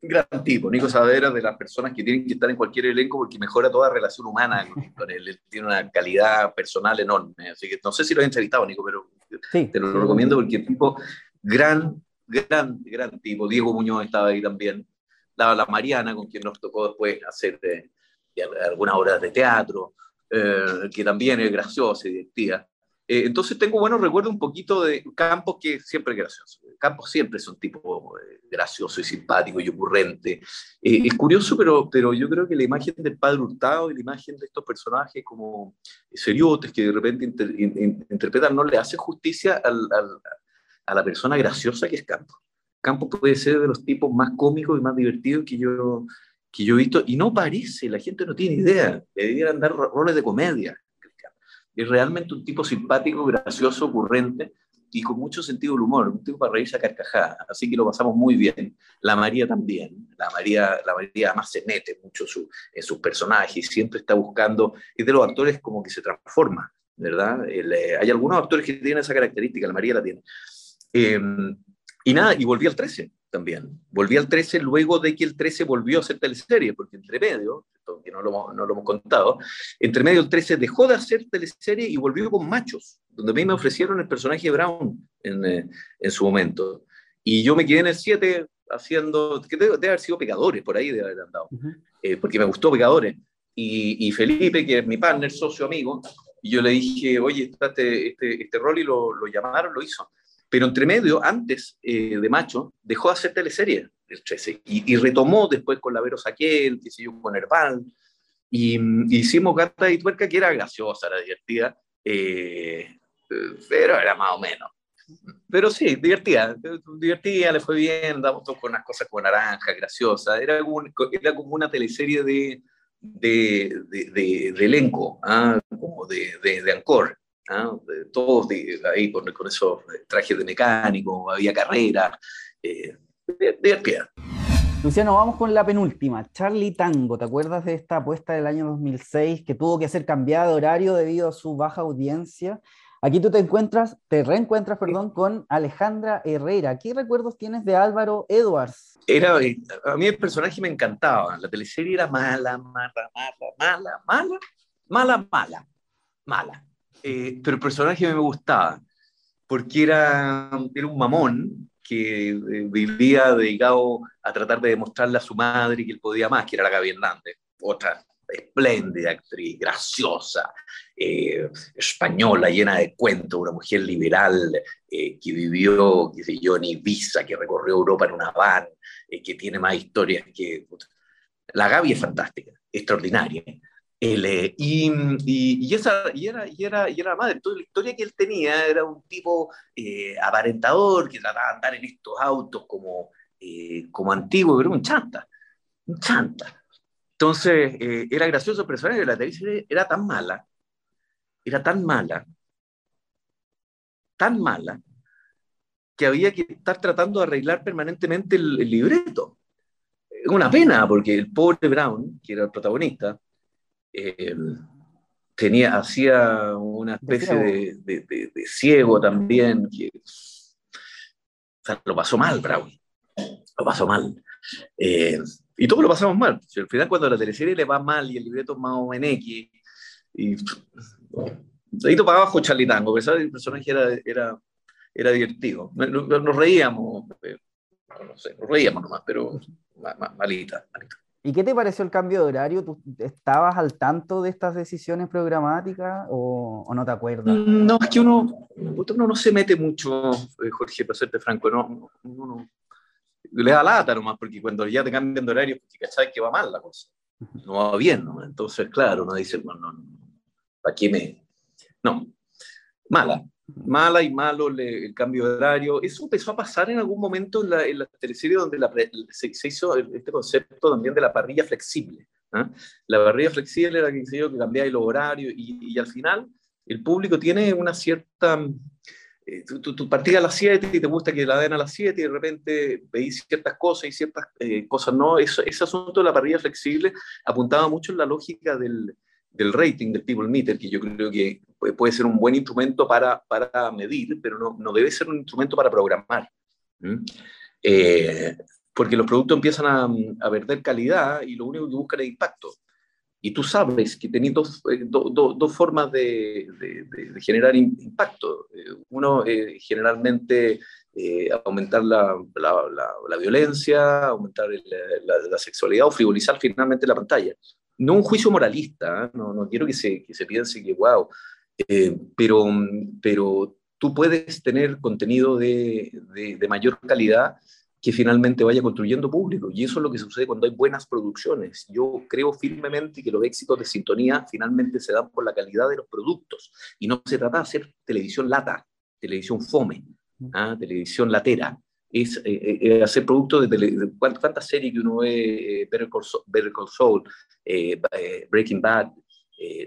Gran tipo. Nico Saavedra de las personas que tienen que estar en cualquier elenco porque mejora toda relación humana con, él. Tiene una calidad personal enorme. Así que no sé si lo he entrevistado, Nico, pero sí, te lo sí. recomiendo porque el tipo, gran, gran, gran tipo. Diego Muñoz estaba ahí también. La, la Mariana, con quien nos tocó después hacer de, eh, de algunas obras de teatro, eh, que también es graciosa y divertida. Eh, entonces tengo buenos recuerdos un poquito de Campos, que siempre es gracioso. Campos siempre es un tipo eh, gracioso y simpático y ocurrente. Eh, es curioso, pero, pero yo creo que la imagen del padre Hurtado y la imagen de estos personajes como seriotes que de repente interpretan no le hace justicia a la persona graciosa que es Campos. Campos puede ser de los tipos más cómicos y más divertidos que yo, que yo he visto, y no parece, la gente no tiene idea, le debieran dar roles de comedia es realmente un tipo simpático, gracioso, ocurrente y con mucho sentido del humor, un tipo para reírse a carcajada, así que lo pasamos muy bien. La María también, la María, la María además se mete mucho en sus personajes, siempre está buscando, es de los actores como que se transforma, ¿verdad? Eh, hay algunos actores que tienen esa característica, la María la tiene. Em, y nada, y volví al 13 también. Volví al 13 luego de que el 13 volvió a ser teleserie, porque entre medio, que no lo, no lo hemos contado, entre medio el 13 dejó de hacer teleserie y volvió con Machos, donde a mí me ofrecieron el personaje de Brown en, eh, en su momento. Y yo me quedé en el 7 haciendo, que debe, haber sido Pecadores, por ahí de haber andado, eh, porque me gustó Pecadores. Y, y, Felipe, que es mi partner, socio, amigo, y yo le dije, oye, este, este, este rol y lo, lo llamaron, lo hizo. Pero entre medio, antes eh, de Macho, dejó de hacer teleserie el 13 y, retomó después con la Vero Saquel, que siguió con Herbal. Y, hicimos Gata y Tuerca, que era graciosa, era divertida, eh, pero era más o menos. Pero sí, divertida, divertida, le fue bien, andamos todos con unas cosas con naranja, graciosa. Era como, era como una teleserie de, de, de, de elenco, ¿ah? como de, de, Ancor. ¿ah? todos ahí con, con, esos trajes de mecánico, había carrera, eh, divertida. Luciano, vamos con la penúltima. Charlie Tango, ¿te acuerdas de esta apuesta del año 2006 que tuvo que ser cambiada de horario debido a su baja audiencia? Aquí tú te encuentras, te reencuentras, perdón, con Alejandra Herrera. ¿Qué recuerdos tienes de Álvaro Edwards? Era, a mí el personaje me encantaba. La teleserie era mala, mala, mala, mala, mala, mala, mala, mala. Eh, pero el personaje me gustaba, porque era, era un mamón que eh, vivía dedicado a tratar de demostrarle a su madre que él podía más, que era la Gaby Hernández, otra espléndida actriz, graciosa, eh, española, llena de cuentos, una mujer liberal que vivió, qué sé yo, en Ibiza, que recorrió Europa en una van, que tiene más historias que... La Gaby es fantástica, extraordinaria. Eh, y, esa, y, era, y, era, y era madre. Entonces, la historia que él tenía era un tipo eh, aparentador que trataba de andar en estos autos como, eh, como antiguo, pero un chanta. Un chanta. Entonces, era gracioso, pero que la televisión era tan mala, era tan mala, tan mala, que había que estar tratando de arreglar permanentemente el, el libreto. Una pena, porque el pobre Brown, que era el protagonista, eh, tenía, hacía una especie de, de, ciego también, que lo pasó mal, Brown, lo pasó mal. Eh, y todos lo pasamos mal. al final, cuando la teleserie le va mal y el libreto es más o menos X, y ahí para abajo Charlitango, que el personaje era, era, era divertido. Nos, reíamos, eh, no sé, nos reíamos nomás, pero malita, malita. ¿Y qué te pareció el cambio de horario? ¿Tú estabas al tanto de estas decisiones programáticas o, no te acuerdas? No, es que uno, uno no se mete mucho, eh, Jorge, para serte franco, no, uno, le da lata nomás, porque cuando ya te cambian de horario, porque cachai que va mal la cosa, no va bien, ¿no? Entonces, claro, uno dice, no, no, ¿para qué me...? No, mala, mala y malo el cambio de horario. Eso empezó a pasar en algún momento en la, en la teleserie donde se, hizo este concepto también de la parrilla flexible. ¿ah? La parrilla flexible era que, que cambiaba el horario y, al final el público tiene una cierta... Eh, partida a las 7 y te gusta que la den a las 7 y de repente veis ciertas cosas y ciertas eh, cosas no. Eso, ese asunto de la parrilla flexible apuntaba mucho en la lógica del, del rating del People Meter, que yo creo que puede ser un buen instrumento para, para medir, pero no, no, debe ser un instrumento para programar. Eh, porque los productos empiezan a, a, perder calidad y lo único que buscan es impacto. Y tú sabes que tenéis dos, eh, dos formas de, de, generar impacto. Eh, uno es generalmente aumentar la, la, la, violencia, aumentar la, sexualidad o frivolizar finalmente la pantalla no un juicio moralista, ¿eh? no, no quiero que se, que se piense que, wow, pero, pero tú puedes tener contenido de, de, mayor calidad que finalmente vaya construyendo público. Y eso es lo que sucede cuando hay buenas producciones. Yo creo firmemente que los éxitos de sintonía finalmente se dan por la calidad de los productos. Y no se trata de hacer televisión lata, televisión fome, ¿ah? televisión latera. Es eh, eh, hacer productos de, de, cuántas series que uno ve, eh, Better, Call, Saul, Breaking Bad,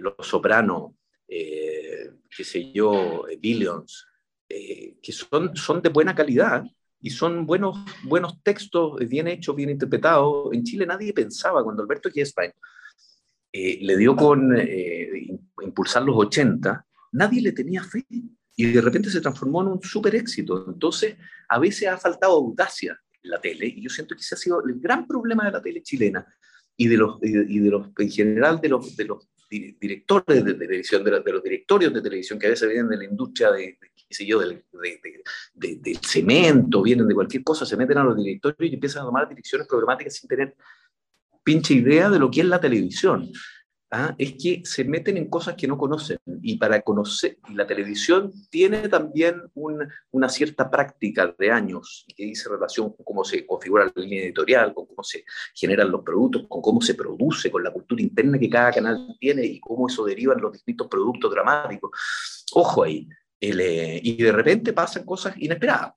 Los Sopranos, qué sé yo, Billions, que son, son de buena calidad y son buenos, buenos textos, bien hechos, bien interpretados. En Chile nadie pensaba, cuando Alberto Giesbein eh, le dio con eh, impulsar los 80, nadie le tenía fe y de repente se transformó en un súper éxito. Entonces, a veces ha faltado audacia en la tele y yo siento que ese ha sido el gran problema de la tele chilena y de los, y de los en general de los, de los directores de televisión, de, los directorios de televisión que a veces vienen de la industria de, qué sé yo, del, del, cemento, vienen de cualquier cosa, se meten a los directorios y empiezan a tomar direcciones programáticas sin tener pinche idea de lo que es la televisión. ¿Ah? es que se meten en cosas que no conocen y para conocer, y la televisión tiene también una cierta práctica de años que dice relación con cómo se configura la línea editorial, con cómo se generan los productos, con cómo se produce, con la cultura interna que cada canal tiene y cómo eso deriva en los distintos productos dramáticos. Ojo ahí, eh, y de repente pasan cosas inesperadas.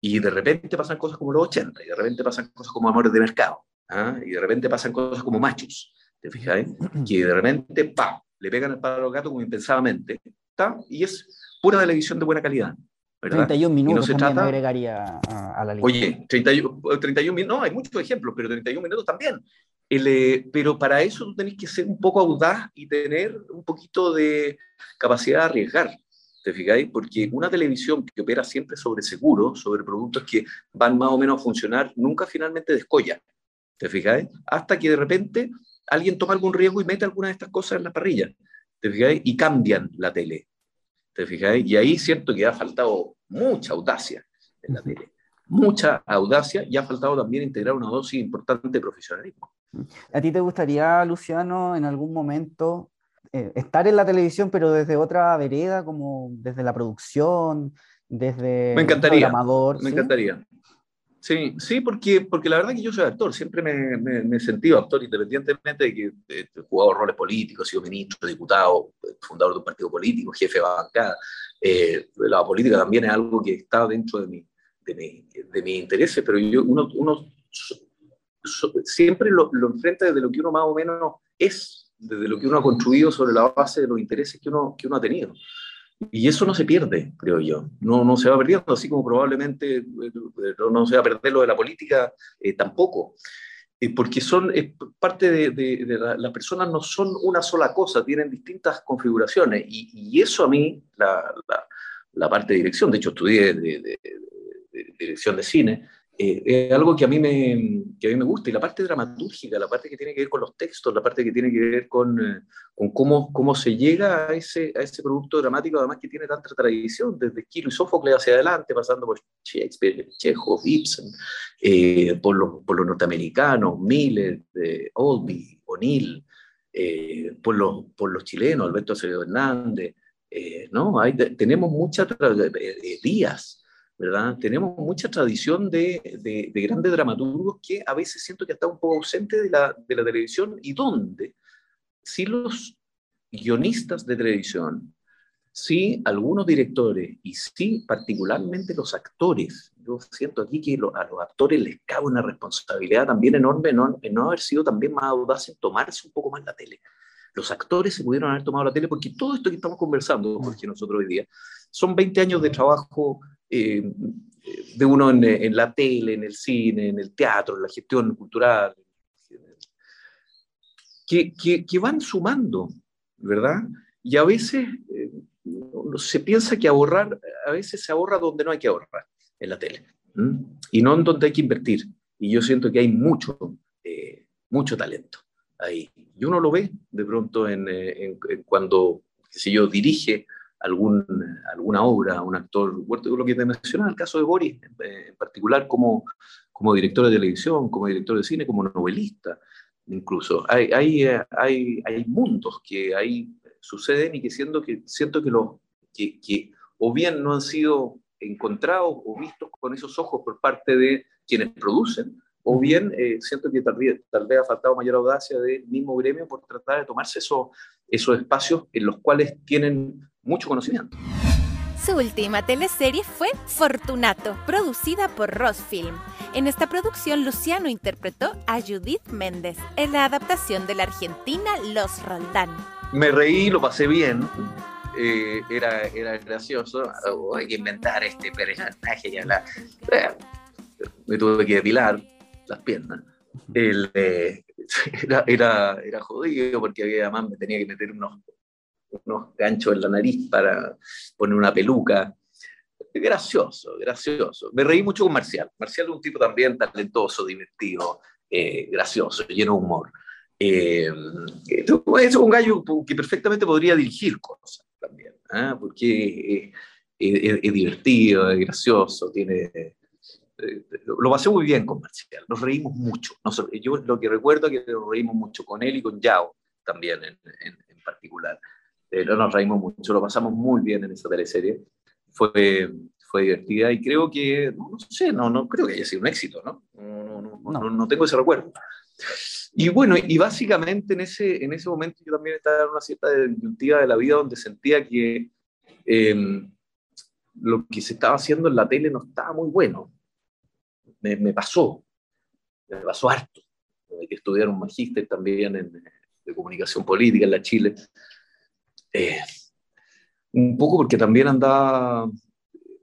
Y de repente pasan cosas como los 80, y de repente pasan cosas como Amores de Mercado, ¿ah? y de repente pasan cosas como Machos, ¿te? Eh? Que de repente, pa, le pegan el palo al gato como impensadamente, ¿está? Y es pura televisión de buena calidad. ¿verdad? 31 minutos no también agregaría a, la lista. Oye, 31, 31 minutos, no, hay muchos ejemplos, pero 31 minutos también. El, eh, pero para eso tú tenés que ser un poco audaz y tener un poquito de capacidad de arriesgar. ¿Te fijáis? Porque una televisión que opera siempre sobre seguro, sobre productos que van más o menos a funcionar, nunca finalmente descolla. ¿Te fijáis? Hasta que de repente alguien toma algún riesgo y mete alguna de estas cosas en la parrilla, ¿te fijáis? Y cambian la tele, ¿te fijáis? Y ahí siento que ha faltado mucha audacia en la tele, mucha audacia y ha faltado también integrar una dosis importante de profesionalismo. ¿A ti te gustaría, Luciano, en algún momento eh, estar en la televisión, pero desde otra vereda, como desde la producción, desde me encantaría, Me encantaría. Sí, sí, porque, porque la verdad que yo soy actor, siempre me, me, he sentido actor independientemente de que he jugado roles políticos, he sido ministro, diputado, fundador de un partido político, jefe de bancada. Eh, la política también es algo que está dentro de mi, de mi, de mi intereses, pero yo, uno siempre lo, lo enfrenta desde lo que uno más o menos es, desde lo que uno ha construido sobre la base de los intereses que uno, que uno ha tenido. Y eso no se pierde, creo yo. No, no se va perdiendo, así como probablemente eh, no, se va a perder lo de la política eh, tampoco. Eh, porque son parte de, las personas no son una sola cosa, tienen distintas configuraciones. Y, eso a mí, la, la, la, parte de dirección, de hecho estudié de, dirección de cine, eh, es algo que a, mí me, que a mí me gusta. Y la parte dramatúrgica, la parte que tiene que ver con los textos, la parte que tiene que ver con, eh, con cómo, cómo se llega a ese, a ese producto dramático, además que tiene tanta tradición, desde Esquilo y Sófocles hacia adelante, pasando por Shakespeare, Chekhov, Ibsen, eh, por, los, por los norteamericanos, Miller, Olby, O'Neill, por, los, por los chilenos, Alberto Acevedo Hernández. ¿no? Hay, tenemos muchas días Tenemos mucha tradición de, de, grandes dramaturgos que a veces siento que está un poco ausente de la, televisión. Y donde si los guionistas de televisión, si algunos directores y si particularmente los actores, yo siento aquí que a los actores les cabe una responsabilidad también enorme en no, haber sido también más audaces tomarse un poco más la tele. Los actores se pudieron haber tomado la tele porque todo esto que estamos conversando, porque nosotros hoy día, son 20 años de trabajo eh, de uno en, la tele, en el cine, en el teatro, en la gestión cultural, que, que, van sumando, ¿verdad? Y a veces eh, se piensa que ahorrar, a veces se ahorra donde no hay que ahorrar, en la tele, y no en donde hay que invertir. Y yo siento que hay mucho, eh, mucho talento ahí. Y uno lo ve de pronto en, en, cuando, qué sé yo, dirige algún, alguna obra, un actor, lo que te mencionaba, el caso de Boris, en particular como, como director de televisión, como director de cine, como novelista, incluso. Hay, hay, hay, hay mundos que hay suceden y que siento que, siento que, los, que, que o bien no han sido encontrados o vistos con esos ojos por parte de quienes producen, o bien eh, siento que tal vez, tal vez, ha faltado mayor audacia del mismo gremio por tratar de tomarse eso, esos espacios en los cuales tienen mucho conocimiento. Su última teleserie fue Fortunato, producida por Rossfilm. En esta producción, Luciano interpretó a Judith Méndez en la adaptación de la argentina Los Roldán. Me reí, lo pasé bien. Eh, era, era gracioso. Oh, hay que inventar este personaje. Ya la, eh, me tuve que depilar las piernas. El, eh, era, era, era jodido porque había, además me tenía que meter unos unos ganchos en la nariz para poner una peluca. Gracioso, gracioso. Me reí mucho con Marcial. Marcial es un tipo también talentoso, divertido, eh, gracioso, lleno de humor. Eh, es un gallo que perfectamente podría dirigir cosas también, ¿ah? porque es, divertido, es gracioso, tiene, eh, lo pasé muy bien con Marcial, nos reímos mucho. yo lo que recuerdo es que nos reímos mucho con él y con Yao también en, en particular. Eh, nos reímos mucho, lo pasamos muy bien en esa teleserie. Fue, fue divertida y creo que, no, sé, no, no creo que haya sido un éxito, ¿no? No, no, no, no tengo ese recuerdo. Y bueno, y básicamente en ese, en ese momento yo también estaba en una cierta disyuntiva de la vida donde sentía que em, lo que se estaba haciendo en la tele no estaba muy bueno. Me, pasó, me pasó harto. Hay que estudiar un magíster también en, de comunicación política en la Chile. Eh, un poco porque también andaba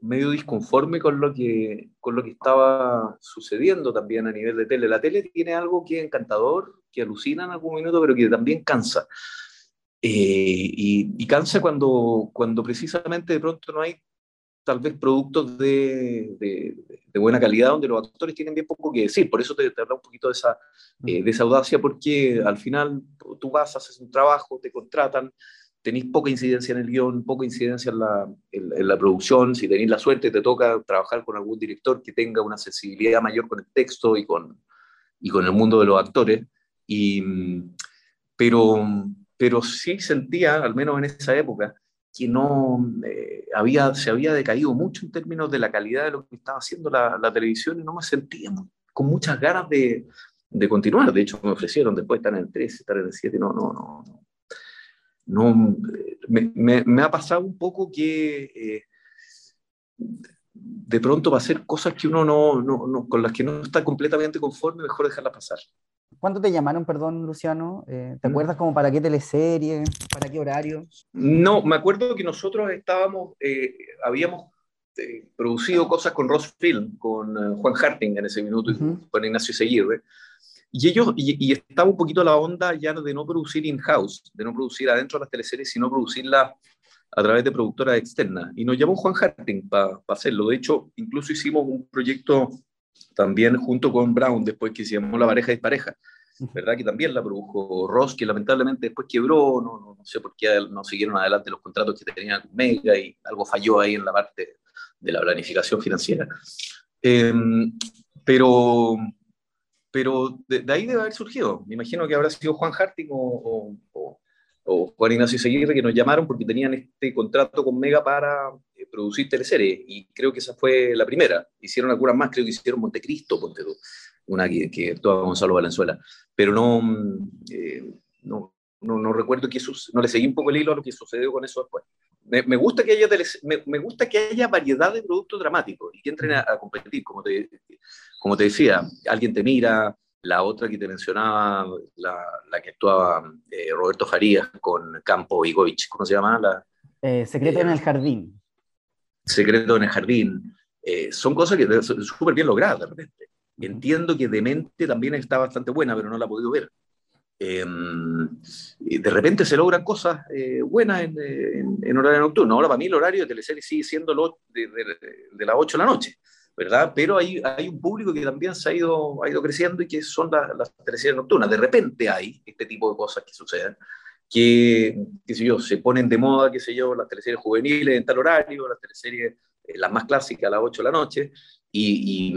medio disconforme con lo, que, con lo que estaba sucediendo también a nivel de tele. La tele tiene algo que es encantador, que alucina en algún minuto, pero que también cansa. Eh, y, cansa cuando, cuando precisamente de pronto no hay tal vez productos de, de, buena calidad donde los actores tienen bien poco que decir. Por eso te, te habla un poquito de esa, eh, de esa audacia, porque al final tú vas, haces un trabajo, te contratan, tenéis poca incidencia en el guion, poca incidencia en la, en, la, producción, si tenéis la suerte te toca trabajar con algún director que tenga una sensibilidad mayor con el texto y con, y con el mundo de los actores. Y, pero, pero sí sentía, al menos en esa época, que no eh, había, se había decaído mucho en términos de la calidad de lo que estaba haciendo la, la televisión y no me sentía con muchas ganas de, de, continuar. De hecho, me ofrecieron después estar en el 3, estar en el 7, no, no, no, no, me, me, ha pasado un poco que eh, de pronto va a ser cosas que uno no, no, con las que no está completamente conforme, mejor dejarlas pasar. ¿Cuándo te llamaron, perdón, Luciano? Eh, ¿Te mm. acuerdas como para qué teleserie, para qué horario? No, me acuerdo que nosotros estábamos, eh, habíamos producido cosas con Ross Film, con Juan Harting en ese minuto, y con Ignacio Seguirre. Y ellos, y, estaba un poquito la onda ya de no producir in-house, de no producir adentro de las teleseries, sino producirla a través de productoras externas. Y nos llamó Juan Harting para hacerlo. De hecho, incluso hicimos un proyecto también junto con Brown, después que se llamó La Pareja Dispareja, ¿verdad? Que también la produjo Ross, que lamentablemente después quebró, no, no, sé por qué no siguieron adelante los contratos que tenían con Mega y algo falló ahí en la parte de la planificación financiera. Em, pero pero de, ahí debe haber surgido. Me imagino que habrá sido Juan Harting o, Juan Ignacio Seguirre que nos llamaron porque tenían este contrato con Mega para eh, producir teleseries y creo que esa fue la primera. Hicieron algunas más, creo que hicieron Montecristo, ponte una que, que actuaba Gonzalo Valenzuela, pero no, mm, eh, no, no, no, recuerdo que eso, no le seguí un poco el hilo a lo que sucedió con eso después. Me, gusta, que haya me, gusta que haya variedad de productos dramáticos y que entren a, competir, como te, como te decía, alguien te mira, la otra que te mencionaba, la, la que actuaba eh, Roberto Farías con Campo y Goich, ¿cómo se llama? La, eh, Secreto en el Jardín. Secreto en el Jardín. Eh, son cosas que son súper bien logradas de repente. Entiendo que Demente también está bastante buena, pero no la he podido ver. Em, de repente se logran cosas eh, buenas en, en, horario nocturno. Ahora, para mí, el horario de teleserie sigue siendo lo, de, de, las 8 de la noche, ¿verdad? Pero hay, hay un público que también se ha ido, ha ido creciendo y que son las teleseries nocturnas. De repente hay este tipo de cosas que suceden que, qué sé yo, se ponen de moda, qué sé yo, las teleseries juveniles en tal horario, las teleseries, eh, las más clásicas a las 8 de la noche, y,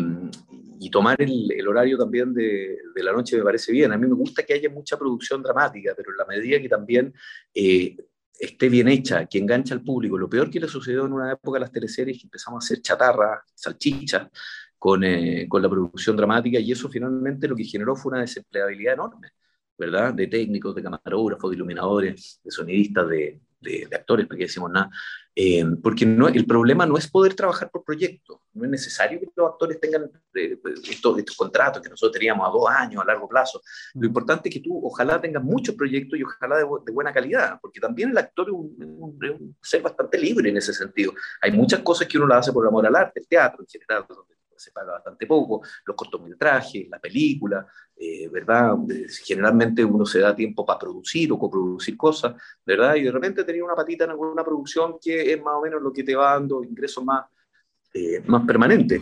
y, tomar el, el, horario también de, de, la noche me parece bien. A mí me gusta que haya mucha producción dramática, pero en la medida que también eh, esté bien hecha, que engancha al público. Lo peor que le sucedió en una época a las teleseries que empezamos a hacer chatarra, salchicha, con, eh, con la producción dramática, y eso finalmente lo que generó fue una desempleabilidad enorme, ¿verdad? De técnicos, de camarógrafos, de iluminadores, de sonidistas, de, de, actores, porque decimos nada. Eh, porque no, el problema no es poder trabajar por proyecto, no es necesario que los actores tengan eh, estos, estos, contratos que nosotros teníamos a dos años, a largo plazo. Lo mm. importante es que tú ojalá tengas muchos proyectos y ojalá de, de buena calidad, porque también el actor es un, un, ser bastante libre en ese sentido. Hay muchas cosas que uno las hace por amor al arte, el teatro en general, donde se paga bastante poco, los cortometrajes, la película, eh, ¿verdad? Generalmente uno se da tiempo para producir o coproducir cosas, ¿verdad? Y de repente tenía una patita en alguna producción que es más o menos lo que te va dando ingresos más, eh, más permanentes.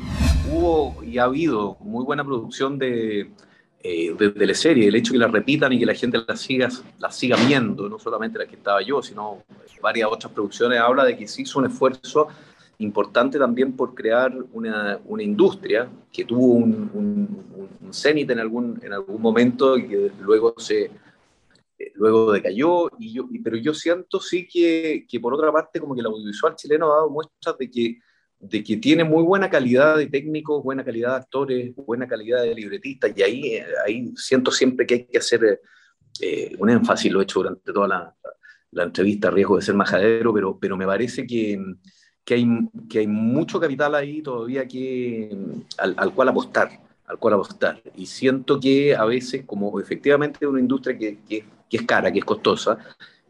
Hubo y ha habido muy buena producción de, eh, de, la serie, el hecho que la repitan y que la gente la siga, la siga viendo, no solamente la que estaba yo, sino varias otras producciones, habla de que se hizo un esfuerzo importante también por crear una, una industria que tuvo un, un, un cenit en algún, en algún momento y que luego se eh, luego decayó, y yo, pero yo siento sí que, que, por otra parte como que el audiovisual chileno ha dado muestras de que, de que tiene muy buena calidad de técnicos, buena calidad de actores, buena calidad de libretistas, y ahí, ahí siento siempre que hay que hacer eh, un énfasis, lo he hecho durante toda la, la entrevista, riesgo de ser majadero, pero, pero me parece que, que hay, que hay mucho capital ahí todavía que, al, al, cual apostar, al cual apostar. Y siento que a veces, como efectivamente es una industria que, que, que es cara, que es costosa,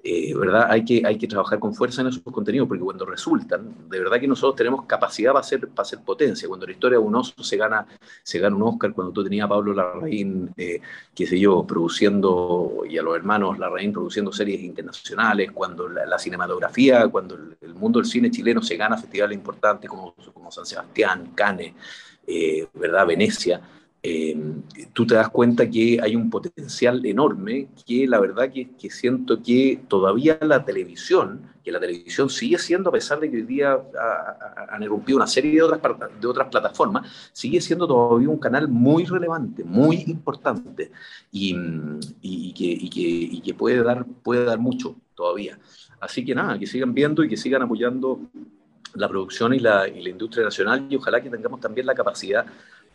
eh, ¿verdad? Hay que, hay que trabajar con fuerza en esos contenidos, porque cuando resultan, de verdad que nosotros tenemos capacidad para hacer, para hacer potencia. Cuando la historia de un oso se gana, se gana un Oscar, cuando tú tenías a Pablo Larraín, eh, qué sé yo, produciendo, y a los hermanos Larraín produciendo series internacionales, cuando la, cinematografía, cuando el, mundo del cine chileno se gana festivales importantes como, como San Sebastián, Cannes, eh, ¿verdad? Venecia eh, tú te das cuenta que hay un potencial enorme que la verdad que, que, siento que todavía la televisión, que la televisión sigue siendo, a pesar de que hoy día han irrumpido una serie de otras, de otras plataformas, sigue siendo todavía un canal muy relevante, muy importante y, y, que, y que, y que puede, dar, puede dar mucho todavía. Así que nada, que sigan viendo y que sigan apoyando la producción y la, y la industria nacional y ojalá que tengamos también la capacidad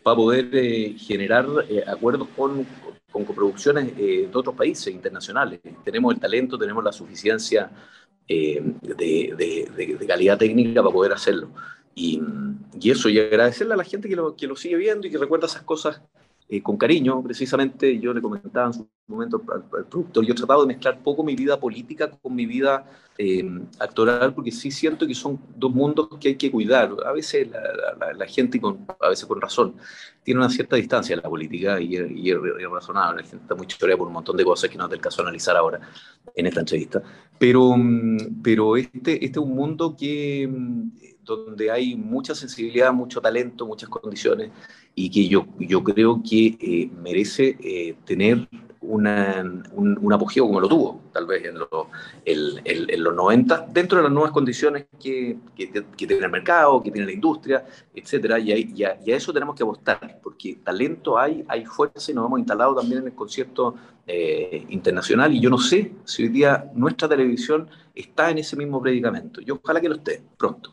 para poder eh, generar eh, acuerdos con, con coproducciones eh, de otros países internacionales. Tenemos el talento, tenemos la suficiencia de, de, de, calidad técnica para poder hacerlo. Y, y, eso, y agradecerle a la gente que lo, que lo sigue viendo y que recuerda esas cosas eh, con cariño, precisamente yo le comentaba en su momento al, al, productor, yo he tratado de mezclar poco mi vida política con mi vida eh, actoral, porque sí siento que son dos mundos que hay que cuidar. A veces la, gente, a veces con razón, tiene una cierta distancia en la política y, es razonable. La gente está muy chorea por un montón de cosas que no es del caso analizar ahora en esta entrevista. Pero, pero este, este es un mundo que donde hay mucha sensibilidad, mucho talento, muchas condiciones y que yo, yo creo que eh, merece eh, tener un, apogeo como lo tuvo, tal vez en, los 90, dentro de las nuevas condiciones que, que, tiene el mercado, que tiene la industria, etcétera, y, hay, y, a, eso tenemos que apostar, porque talento hay, hay fuerza y nos hemos instalado también en el concierto eh, internacional, y yo no sé si hoy día nuestra televisión está en ese mismo predicamento. Yo ojalá que lo esté pronto.